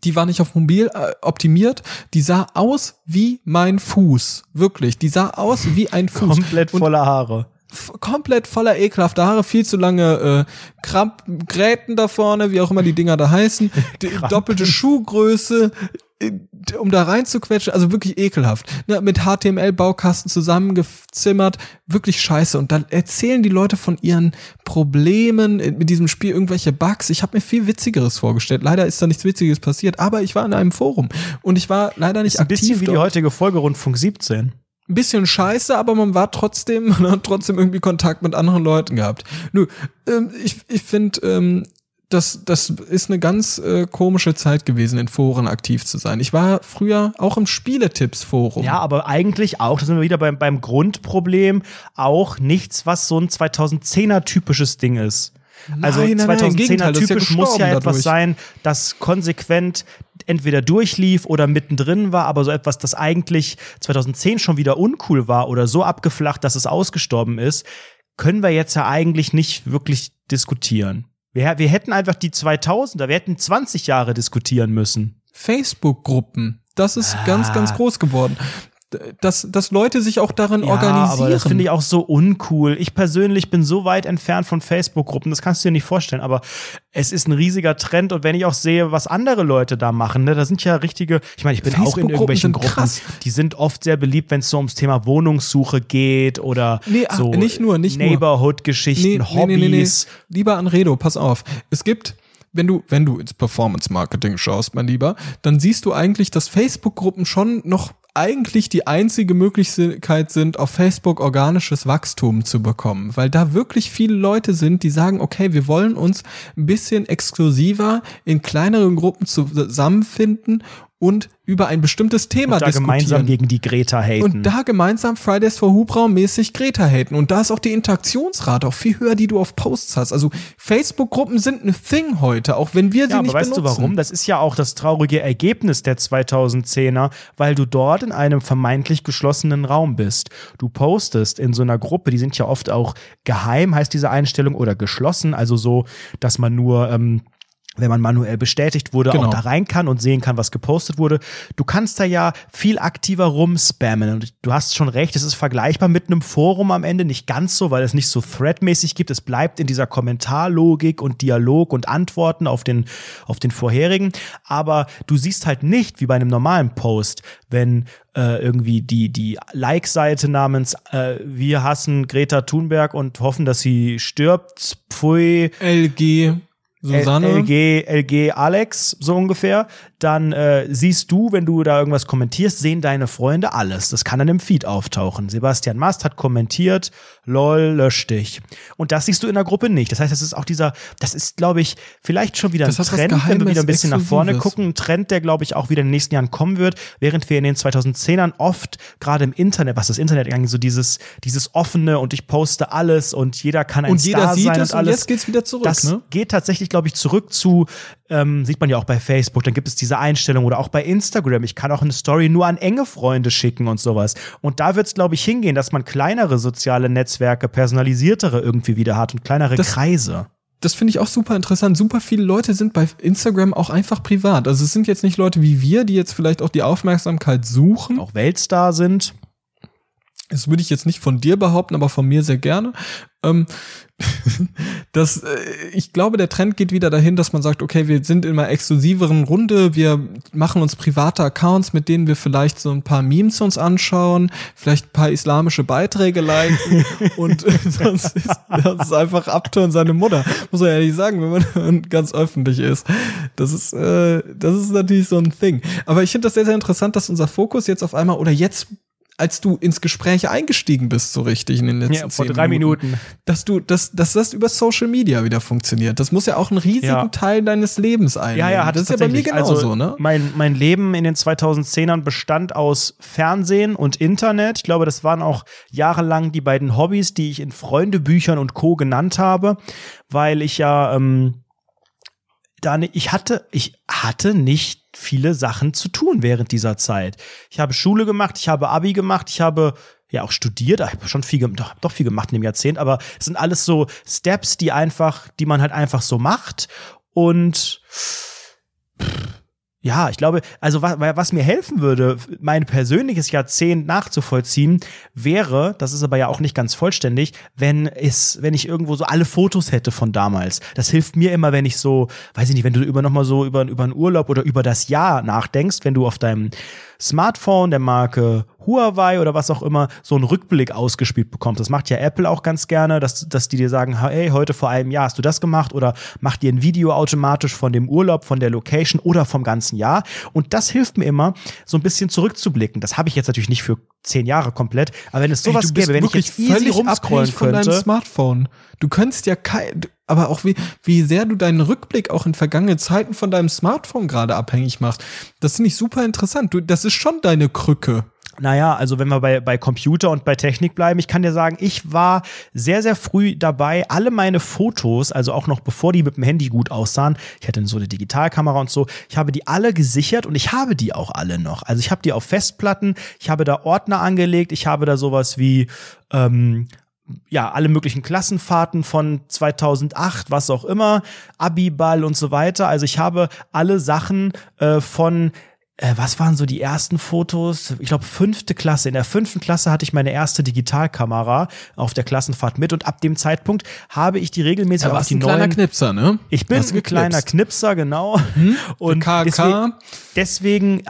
die war nicht auf mobil äh, optimiert, die sah aus wie mein Fuß, wirklich, die sah aus wie ein Fuß komplett voller Haare. Komplett voller ekelhafter Haare, viel zu lange äh, Kramp Gräten da vorne, wie auch immer die Dinger da heißen, die doppelte Schuhgröße, äh, um da reinzuquetschen, also wirklich ekelhaft. Ne, mit HTML-Baukasten zusammengezimmert, wirklich scheiße. Und dann erzählen die Leute von ihren Problemen äh, mit diesem Spiel, irgendwelche Bugs. Ich habe mir viel Witzigeres vorgestellt. Leider ist da nichts Witziges passiert, aber ich war in einem Forum und ich war leider nicht Ist ein aktiv bisschen wie die dort heutige Folge Rundfunk 17. ein bisschen scheiße, aber man war trotzdem, man hat trotzdem irgendwie Kontakt mit anderen Leuten gehabt. Nö, ähm, ich, ich finde, ähm, das, das ist eine ganz äh, komische Zeit gewesen, in Foren aktiv zu sein. Ich war früher auch im Spieletipps-Forum. Ja, aber eigentlich auch, da sind wir wieder beim, beim Grundproblem, auch nichts, was so ein 2010er typisches Ding ist. Also Nein, nein, nein, im 2010er Gegenteil, das ist ja typisch muss ja etwas dadurch. sein, das konsequent entweder durchlief oder mittendrin war, aber so etwas, das eigentlich 2010 schon wieder uncool war oder so abgeflacht, dass es ausgestorben ist, können wir jetzt ja eigentlich nicht wirklich diskutieren. Wir, wir hätten einfach die 2000er, wir hätten 20 Jahre diskutieren müssen. Facebook-Gruppen. Das ist ganz, ganz groß geworden. Dass, dass Leute sich auch darin Ja, organisieren. aber das finde ich auch so uncool. Ich persönlich bin so weit entfernt von Facebook-Gruppen, das kannst du dir nicht vorstellen, aber es ist ein riesiger Trend und wenn ich auch sehe, was andere Leute da machen, ne, da sind ja richtige, ich meine, ich bin auch in irgendwelchen Gruppen, krass. die sind oft sehr beliebt, wenn es so ums Thema Wohnungssuche geht oder Nee, so nicht nur, nicht nur. Neighborhood-Geschichten, Hobbys. Lieber Anredo, pass auf. Es gibt wenn du, wenn du ins Performance Marketing schaust, mein Lieber, dann siehst du eigentlich, dass Facebook-Gruppen schon noch eigentlich die einzige Möglichkeit sind, auf Facebook organisches Wachstum zu bekommen, weil da wirklich viele Leute sind, die sagen, okay, wir wollen uns ein bisschen exklusiver in kleineren Gruppen zusammenfinden und über ein bestimmtes Thema Und da diskutieren. gemeinsam gegen die Greta haten. Und da gemeinsam Fridays for Hubraum mäßig Greta haten. Und da ist auch die Interaktionsrate auch viel höher, die du auf Posts hast. Also Facebook-Gruppen sind ein Thing heute, auch wenn wir sie ja, aber nicht weißt benutzen. du warum? Das ist ja auch das traurige Ergebnis der 2010er, weil du dort in einem vermeintlich geschlossenen Raum bist. Du postest in so einer Gruppe, die sind ja oft auch geheim, heißt diese Einstellung, oder geschlossen, also so, dass man nur ähm, wenn man manuell bestätigt wurde, Genau. auch da rein kann und sehen kann, was gepostet wurde. Du kannst da ja viel aktiver rumspammen. Und du hast schon recht, es ist vergleichbar mit einem Forum am Ende, nicht ganz so, weil es nicht so threadmäßig gibt. Es bleibt in dieser Kommentarlogik und Dialog und Antworten auf den, auf den vorherigen. Aber du siehst halt nicht, wie bei einem normalen Post, wenn äh, irgendwie die, die Like-Seite namens äh, Wir hassen Greta Thunberg und hoffen, dass sie stirbt, pfui, LG, Susanne. LG, LG Alex, so ungefähr, dann äh, siehst du, wenn du da irgendwas kommentierst, sehen deine Freunde alles. Das kann dann im Feed auftauchen. Sebastian Mast hat kommentiert, lol, lösch dich. Und das siehst du in der Gruppe nicht. Das heißt, das ist auch dieser, das ist, glaube ich, vielleicht schon wieder ein Trend, wenn wir wieder ein bisschen nach vorne gucken. Ein Trend, der, glaube ich, auch wieder in den nächsten Jahren kommen wird, während wir in den 2010ern oft, gerade im Internet, was das Internet angeht, so dieses, dieses offene und ich poste alles und jeder kann ein Und Star jeder sieht sein es und und alles jetzt geht's wieder zurück, das ne? geht tatsächlich, glaube ich, zurück zu, ähm, sieht man ja auch bei Facebook, dann gibt es diese Einstellung oder auch bei Instagram. Ich kann auch eine Story nur an enge Freunde schicken und sowas. Und da wird es, glaube ich, hingehen, dass man kleinere soziale Netzwerke, personalisiertere irgendwie wieder hat und kleinere Das- Kreise. das finde ich auch super interessant. Super viele Leute sind bei Instagram auch einfach privat. Also es sind jetzt nicht Leute wie wir, die jetzt vielleicht auch die Aufmerksamkeit suchen. Auch Weltstar sind. Das würde ich jetzt nicht von dir behaupten, aber von mir sehr gerne. Ähm, das, äh, ich glaube, der Trend geht wieder dahin, dass man sagt, okay, wir sind in einer exklusiveren Runde, wir machen uns private Accounts, mit denen wir vielleicht so ein paar Memes uns anschauen, vielleicht ein paar islamische Beiträge liken und sonst ist das ist einfach Abturn seine Mutter. Muss man ehrlich sagen, wenn man ganz öffentlich ist. Das ist, äh, das ist natürlich so ein Thing. Aber ich finde das sehr, sehr interessant, dass unser Fokus jetzt auf einmal oder jetzt als du ins Gespräch eingestiegen bist, so richtig in den letzten Ja, vor drei Minuten. dass du, dass, dass das über Social Media wieder funktioniert. Das muss ja auch einen riesigen Ja. Teil deines Lebens einnehmen. Ja, ja, hat das es ist ja bei mir genauso, also, ne? Mein, mein Leben in den 2010ern bestand aus Fernsehen und Internet. Ich glaube, das waren auch jahrelang die beiden Hobbys, die ich in Freundebüchern und Co. genannt habe, weil ich ja, ähm, da ne- ich hatte, ich hatte nicht viele Sachen zu tun während dieser Zeit. Ich habe Schule gemacht, ich habe Abi gemacht, ich habe ja auch studiert, ich habe schon viel, doch, doch viel gemacht in dem Jahrzehnt, aber es sind alles so Steps, die einfach, die man halt einfach so macht und ja, ich glaube, also was, was mir helfen würde, mein persönliches Jahrzehnt nachzuvollziehen, wäre, das ist aber ja auch nicht ganz vollständig, wenn es, wenn ich irgendwo so alle Fotos hätte von damals. Das hilft mir immer, wenn ich so, weiß ich nicht, wenn du über nochmal so über, über einen Urlaub oder über das Jahr nachdenkst, wenn du auf deinem Smartphone der Marke Huawei oder was auch immer so einen Rückblick ausgespielt bekommst. Das macht ja Apple auch ganz gerne, dass, dass die dir sagen, hey, heute vor einem Jahr hast du das gemacht oder mach dir ein Video automatisch von dem Urlaub, von der Location oder vom ganzen Jahr. Und das hilft mir immer, so ein bisschen zurückzublicken. Das habe ich jetzt natürlich nicht für zehn Jahre komplett, aber wenn es sowas Ey, gäbe, wenn ich jetzt easy völlig rumscrollen von deinem könnte. Smartphone. Du könntest ja kein, aber auch wie, wie sehr du deinen Rückblick auch in vergangene Zeiten von deinem Smartphone gerade abhängig machst. Das finde ich super interessant. Du, das ist schon deine Krücke. Naja, also wenn wir bei, bei Computer und bei Technik bleiben, ich kann dir sagen, ich war sehr, sehr früh dabei, alle meine Fotos, also auch noch bevor die mit dem Handy gut aussahen, ich hatte so eine Digitalkamera und so, ich habe die alle gesichert und ich habe die auch alle noch. Also ich habe die auf Festplatten, ich habe da Ordner angelegt, ich habe da sowas wie ähm, ja, alle möglichen Klassenfahrten von 2008, was auch immer, Abiball und so weiter. Also ich habe alle Sachen äh, von äh, was waren so die ersten Fotos? Ich glaube, fünfte Klasse. In der fünften Klasse hatte ich meine erste Digitalkamera auf der Klassenfahrt mit und ab dem Zeitpunkt habe ich die regelmäßig Da auf die ein kleiner neuen. Knipser, ne? Ich bin ein kleiner geknipst. Knipser, genau. Und KK. deswegen, deswegen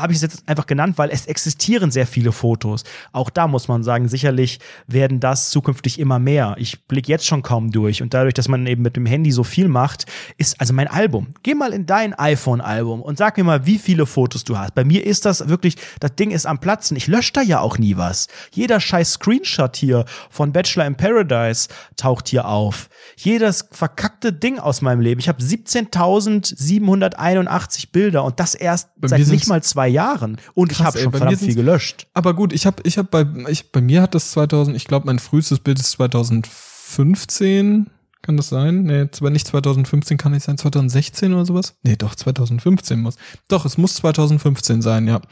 habe ich es jetzt einfach genannt, weil es existieren sehr viele Fotos. Auch da muss man sagen, sicherlich werden das zukünftig immer mehr. Ich blicke jetzt schon kaum durch und dadurch, dass man eben mit dem Handy so viel macht, ist also mein Album. Geh mal in dein iPhone-Album und sag mir mal, wie viele Fotos du hast. Bei mir ist das wirklich, das Ding ist am Platzen. Ich lösche da ja auch nie was. Jeder scheiß Screenshot hier von Bachelor in Paradise taucht hier auf. Jedes verkackte Ding aus meinem Leben. Ich habe 17.781 Bilder und das erst Bei seit nicht mal zwei Jahren. Und ich Krass, habe ey, schon bei mir verdammt viel gelöscht. Aber gut, ich habe ich hab bei ich, bei mir hat das 2000, ich glaube mein frühestes Bild ist 2015, kann das sein? Nee, zwar nicht 2015, kann nicht sein 2016 oder sowas? Nee, doch 2015 muss. Doch, es muss 2015 sein, ja.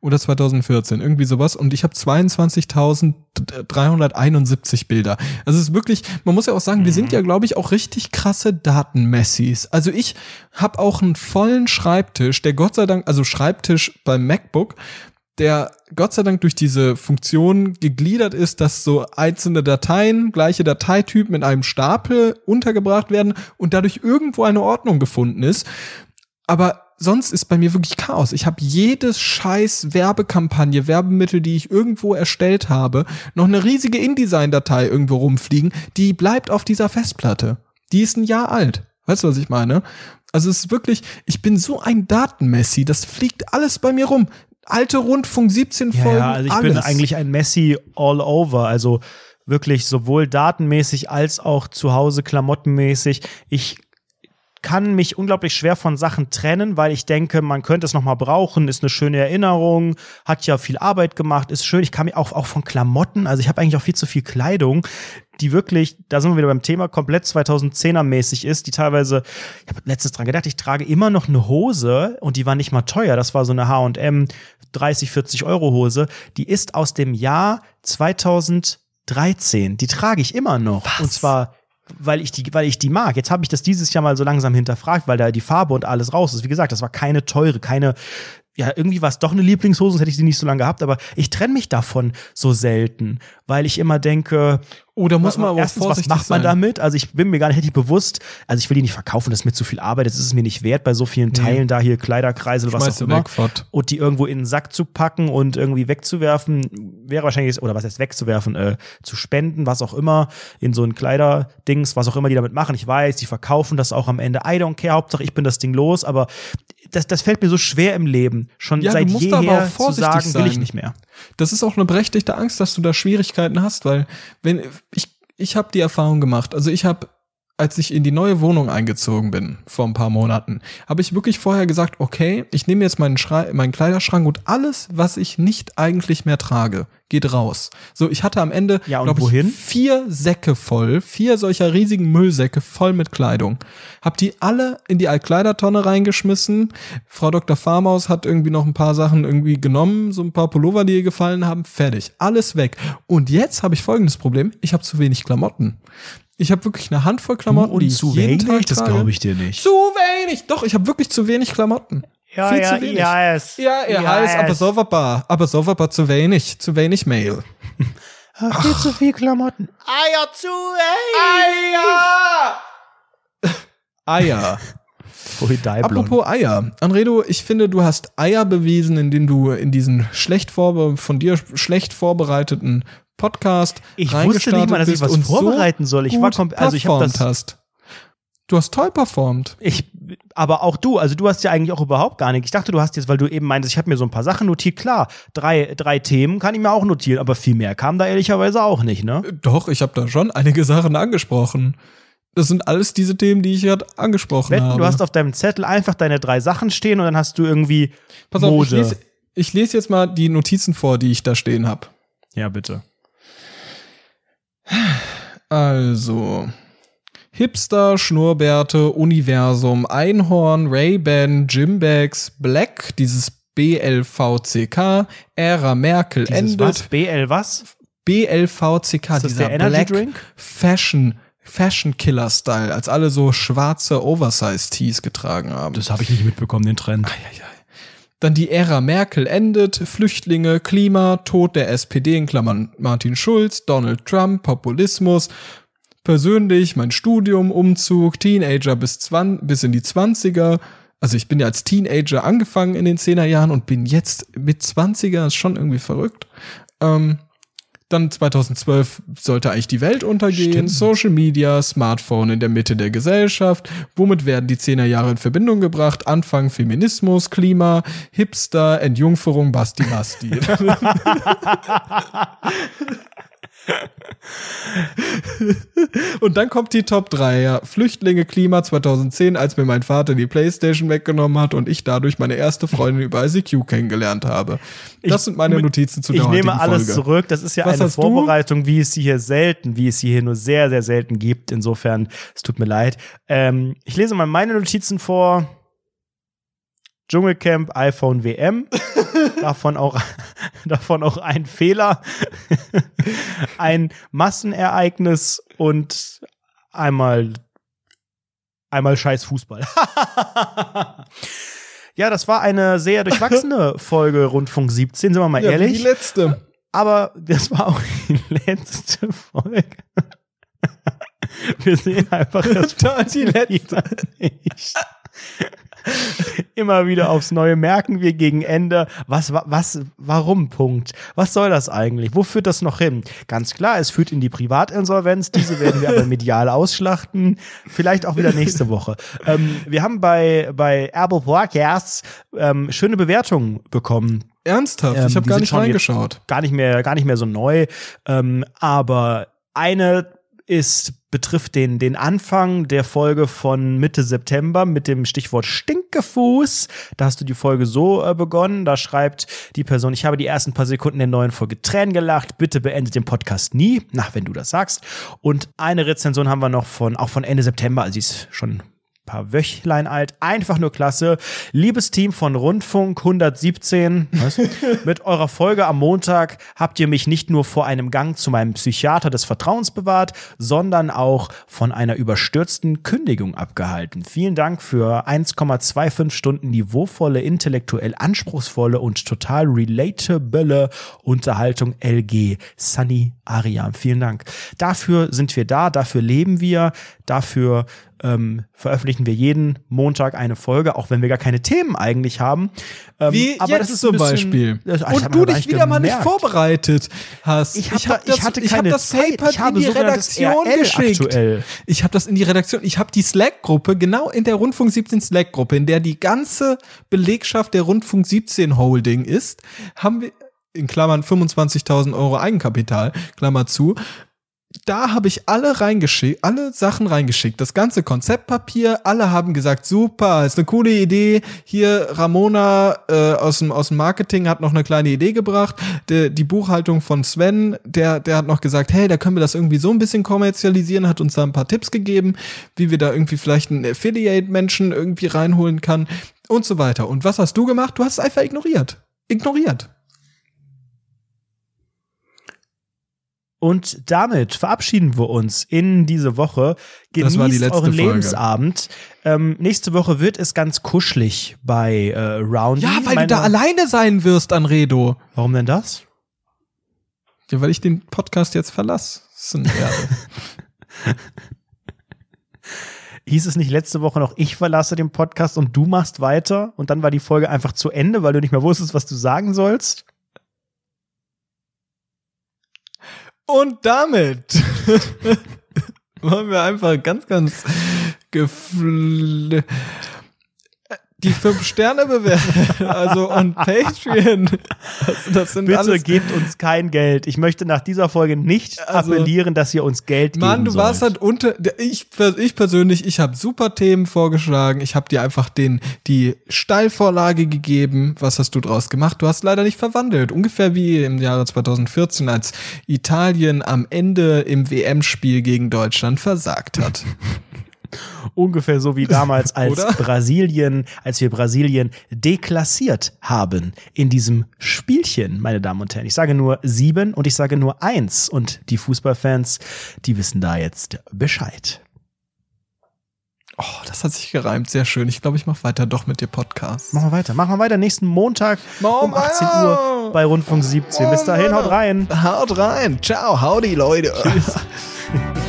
Oder 2014, irgendwie sowas und ich habe 22.371 Bilder. Also es ist wirklich, man muss ja auch sagen, wir sind ja glaube ich auch richtig krasse Datenmessis. Also ich habe auch einen vollen Schreibtisch, der Gott sei Dank, also Schreibtisch beim MacBook, der Gott sei Dank durch diese Funktion gegliedert ist, dass so einzelne Dateien, gleiche Dateitypen in einem Stapel untergebracht werden und dadurch irgendwo eine Ordnung gefunden ist. Aber sonst ist bei mir wirklich Chaos. Ich habe jedes scheiß Werbekampagne, Werbemittel, die ich irgendwo erstellt habe, noch eine riesige InDesign-Datei irgendwo rumfliegen, die bleibt auf dieser Festplatte. Die ist ein Jahr alt. Weißt du, was ich meine? Also es ist wirklich, ich bin so ein Datenmessi, das fliegt alles bei mir rum. Alte Rundfunk 17 Ja, Folgen, ja, also ich alles. bin eigentlich ein Messi all over. Also wirklich sowohl datenmäßig als auch zu Hause klamottenmäßig. Ich kann mich unglaublich schwer von Sachen trennen, weil ich denke, man könnte es noch mal brauchen, ist eine schöne Erinnerung, hat ja viel Arbeit gemacht, ist schön. Ich kann mir auch, auch von Klamotten, also ich habe eigentlich auch viel zu viel Kleidung, die wirklich, da sind wir wieder beim Thema, komplett 2010er mäßig ist, die teilweise, ich habe letztens dran gedacht, ich trage immer noch eine Hose und die war nicht mal teuer, das war so eine H&M 30, 40 Euro Hose, die ist aus dem Jahr 2013, die trage ich immer noch und zwar weil ich die, weil ich die mag. Jetzt habe ich das dieses Jahr mal so langsam hinterfragt, weil da die Farbe und alles raus ist. Wie gesagt, das war keine teure, keine, ja, irgendwie war es doch eine Lieblingshose, sonst hätte ich sie nicht so lange gehabt, aber ich trenne mich davon so selten, weil ich immer denke, Oh, da muss man aber erstens, was macht man sein. damit? Also ich bin mir gar nicht richtig bewusst, also ich will die nicht verkaufen, das ist mir zu viel Arbeit, das ist es mir nicht wert, bei so vielen Teilen da hier Kleiderkreisel, was Schmeiß auch sie immer. weg. Und die irgendwo in den Sack zu packen und irgendwie wegzuwerfen, wäre wahrscheinlich, oder was heißt wegzuwerfen, äh, zu spenden, was auch immer, in so ein Kleiderdings, was auch immer die damit machen. Ich weiß, die verkaufen das auch am Ende. I don't care, Hauptsache ich bin das Ding los, aber das, das fällt mir so schwer im Leben. Schon Ja, seit du musst aber jeher auch zu vorsichtig sagen, will ich sein. nicht mehr. Das ist auch eine berechtigte Angst, dass du da Schwierigkeiten hast, weil wenn ich ich habe die Erfahrung gemacht, also ich habe als ich in die neue Wohnung eingezogen bin vor ein paar Monaten, habe ich wirklich vorher gesagt, okay, ich nehme jetzt meinen, Schrei meinen Kleiderschrank und alles, was ich nicht eigentlich mehr trage, geht raus. So, ich hatte am Ende, Ja, und glaub wohin? ich, vier Säcke voll, vier solcher riesigen Müllsäcke voll mit Kleidung. Hab die alle in die Altkleidertonne reingeschmissen. Frau Dr. Farmaus hat irgendwie noch ein paar Sachen irgendwie genommen, so ein paar Pullover, die ihr gefallen haben, fertig. Alles weg. Und jetzt habe ich folgendes Problem, ich habe zu wenig Klamotten. Ich habe wirklich eine Handvoll Klamotten, die ich jeden Tag trage. ich dir nicht. Zu wenig. Doch, ich habe wirklich zu wenig Klamotten. Ja, Viel ja, zu wenig. ja, es. Ja, er Ja, heißt, aber war aber so war zu wenig, zu wenig Mail. Viel zu viel Klamotten. Eier zu, ey! Eier. Daiblon. Apropos Eier. Anredo, ich finde, du hast Eier bewiesen, indem du in diesen schlecht vorbe von dir schlecht vorbereiteten Podcast Ich wusste nicht mal, dass ich was vorbereiten soll. Ich war also ich habe das hast. Du hast toll performt. Ich, aber auch du, also du hast ja eigentlich auch überhaupt gar nicht. Ich dachte, du hast jetzt, weil du eben meintest, ich habe mir so ein paar Sachen notiert. Klar, drei, drei Themen kann ich mir auch notieren, aber viel mehr kam da ehrlicherweise auch nicht, ne? Doch, ich habe da schon einige Sachen angesprochen. Das sind alles diese Themen, die ich gerade angesprochen Wetten, habe. du hast auf deinem Zettel einfach deine drei Sachen stehen und dann hast du irgendwie Pass auf, ich Mode. lese, ich lese jetzt mal die Notizen vor, die ich da stehen habe. ja, bitte. Also. Hipster, Schnurrbärte, Universum, Einhorn, Ray-Ban, Gymbags, Black, dieses BLVCK, Ära Merkel Dieses endet, was? BL was? BLVCK, das dieser Black Drink? Fashion, Fashion Killer Style, als alle so schwarze Oversize-Tees getragen haben. Das habe ich nicht mitbekommen, den Trend. Dann die Ära Merkel endet, Flüchtlinge, Klima, Tod der SPD in Klammern Martin Schulz, Donald Trump, Populismus, persönlich mein Studium, Umzug, Teenager bis, 20, bis in die 20er, Also ich bin ja als Teenager angefangen in den 10er Jahren und bin jetzt mit 20er, ist schon irgendwie verrückt. Ähm, dann 2012 sollte eigentlich die Welt untergehen, Stimmt. Social Media, Smartphone in der Mitte der Gesellschaft. Womit werden die 10er Jahre in Verbindung gebracht? Anfang Feminismus, Klima, Hipster, Entjungferung, Basti Basti. Und dann kommt die Top 3, ja. Flüchtlinge, Klima 2010, als mir mein Vater die Playstation weggenommen hat und ich dadurch meine erste Freundin über ICQ kennengelernt habe. Das Ich- sind meine Notizen zu der Ich nehme alles Folge. zurück. Das ist ja Was eine hast du? Vorbereitung, wie es sie hier selten, wie es sie hier nur sehr, sehr selten gibt. Insofern, es tut mir leid. Ähm, ich lese mal meine Notizen vor. Dschungelcamp, iPhone WM. davon auch, davon auch ein Fehler. ein Massenereignis und einmal, einmal scheiß Fußball. ja, das war eine sehr durchwachsene Folge Rundfunk 17, sind wir mal Ja, ehrlich. die letzte. Aber das war auch die letzte Folge. Wir sehen einfach das Da die letzte. nicht. Immer wieder aufs Neue merken wir gegen Ende, was, wa- was, warum, Punkt. Was soll das eigentlich? Wo führt das noch hin? Ganz klar, es führt in die Privatinsolvenz. Diese werden wir aber medial ausschlachten. Vielleicht auch wieder nächste Woche. Ähm, wir haben bei, bei Apple Podcasts ähm, schöne Bewertungen bekommen Ernsthaft? ähm, ich habe gar nicht reingeschaut. Gar nicht mehr, gar nicht mehr so neu. Ähm, aber eine ist, betrifft den, den Anfang der Folge von Mitte September mit dem Stichwort Stinkefuß. Da hast du die Folge so äh, begonnen. Da schreibt die Person, ich habe die ersten paar Sekunden der neuen Folge Tränen gelacht. Bitte beendet den Podcast nie. Na, wenn du das sagst. Und eine Rezension haben wir noch von, auch von Ende September. Also sie ist schon paar Wöchlein alt. Einfach nur klasse. Liebes Team von Rundfunk 117, was? mit eurer Folge am Montag habt ihr mich nicht nur vor einem Gang zu meinem Psychiater des Vertrauens bewahrt, sondern auch von einer überstürzten Kündigung abgehalten. Vielen Dank für 1,25 Stunden niveauvolle, intellektuell anspruchsvolle und total relatable Unterhaltung LG Sunny Ariam. Vielen Dank. Dafür sind wir da, dafür leben wir, dafür ähm, veröffentlichen wir jeden Montag eine Folge, auch wenn wir gar keine Themen eigentlich haben. Ähm, Wie aber das ist zum bisschen- Beispiel. Das- ich hab Und du dich wieder mal nicht gemerkt. vorbereitet hast. Ich, hab hab da, ich hatte ich hab keine das Zeit. Paper Ich habe in die Redaktion RL geschickt. aktuell. Ich habe das in die Redaktion, ich habe die Slack-Gruppe, genau in der Rundfunk 17 Slack-Gruppe, in der die ganze Belegschaft der Rundfunk 17 Holding ist, haben wir in Klammern 25.000 Euro Eigenkapital, Klammer zu. Da habe ich alle reingeschickt, alle Sachen reingeschickt, das ganze Konzeptpapier, alle haben gesagt, super, ist eine coole Idee. Hier Ramona äh, aus dem aus dem Marketing hat noch eine kleine Idee gebracht. Die, die Buchhaltung von Sven, der der hat noch gesagt, hey, da können wir das irgendwie so ein bisschen kommerzialisieren, hat uns da ein paar Tipps gegeben, wie wir da irgendwie vielleicht einen Affiliate Menschen irgendwie reinholen kann und so weiter. Und was hast du gemacht? Du hast es einfach ignoriert. Ignoriert. Und damit verabschieden wir uns in diese Woche. Das Genießt war die letzte euren. Lebensabend. Ähm, nächste Woche wird es ganz kuschelig bei äh, Roundy. Ja, weil Meine- du da alleine sein wirst, Anredo. Warum denn das? Ja, weil ich den Podcast jetzt verlasse. Das ist ein Erbe. Hieß es nicht letzte Woche noch, ich verlasse den Podcast und du machst weiter? Und dann war die Folge einfach zu Ende, weil du nicht mehr wusstest, was du sagen sollst? Und damit wollen wir einfach ganz, ganz gefl die fünf Sterne bewerten. Also und Patreon. Also das sind Bitte alles. gebt uns kein Geld. Ich möchte nach dieser Folge nicht Also- appellieren, dass ihr uns Geld Mann, geben du warst sollt. halt unter. Ich, ich persönlich, ich habe super Themen vorgeschlagen. Ich habe dir einfach den die Steilvorlage gegeben. Was hast du draus gemacht? Du hast leider nicht verwandelt. Ungefähr wie im Jahre 2014, als Italien am Ende im WM-Spiel gegen Deutschland versagt hat. Ungefähr so wie damals, als Oder? Brasilien, als wir Brasilien deklassiert haben in diesem Spielchen, meine Damen und Herren. Ich sage nur sieben und ich sage nur eins. Und die Fußballfans, die wissen da jetzt Bescheid. Oh, das hat sich gereimt. Sehr schön. Ich glaube, ich mache weiter doch mit dir Podcast. Machen wir weiter. Machen wir weiter nächsten Montag Machen um wir. 18 Uhr bei Rundfunk 17. Bis dahin, haut rein. Haut rein. Ciao. Howdy, Leute. Tschüss.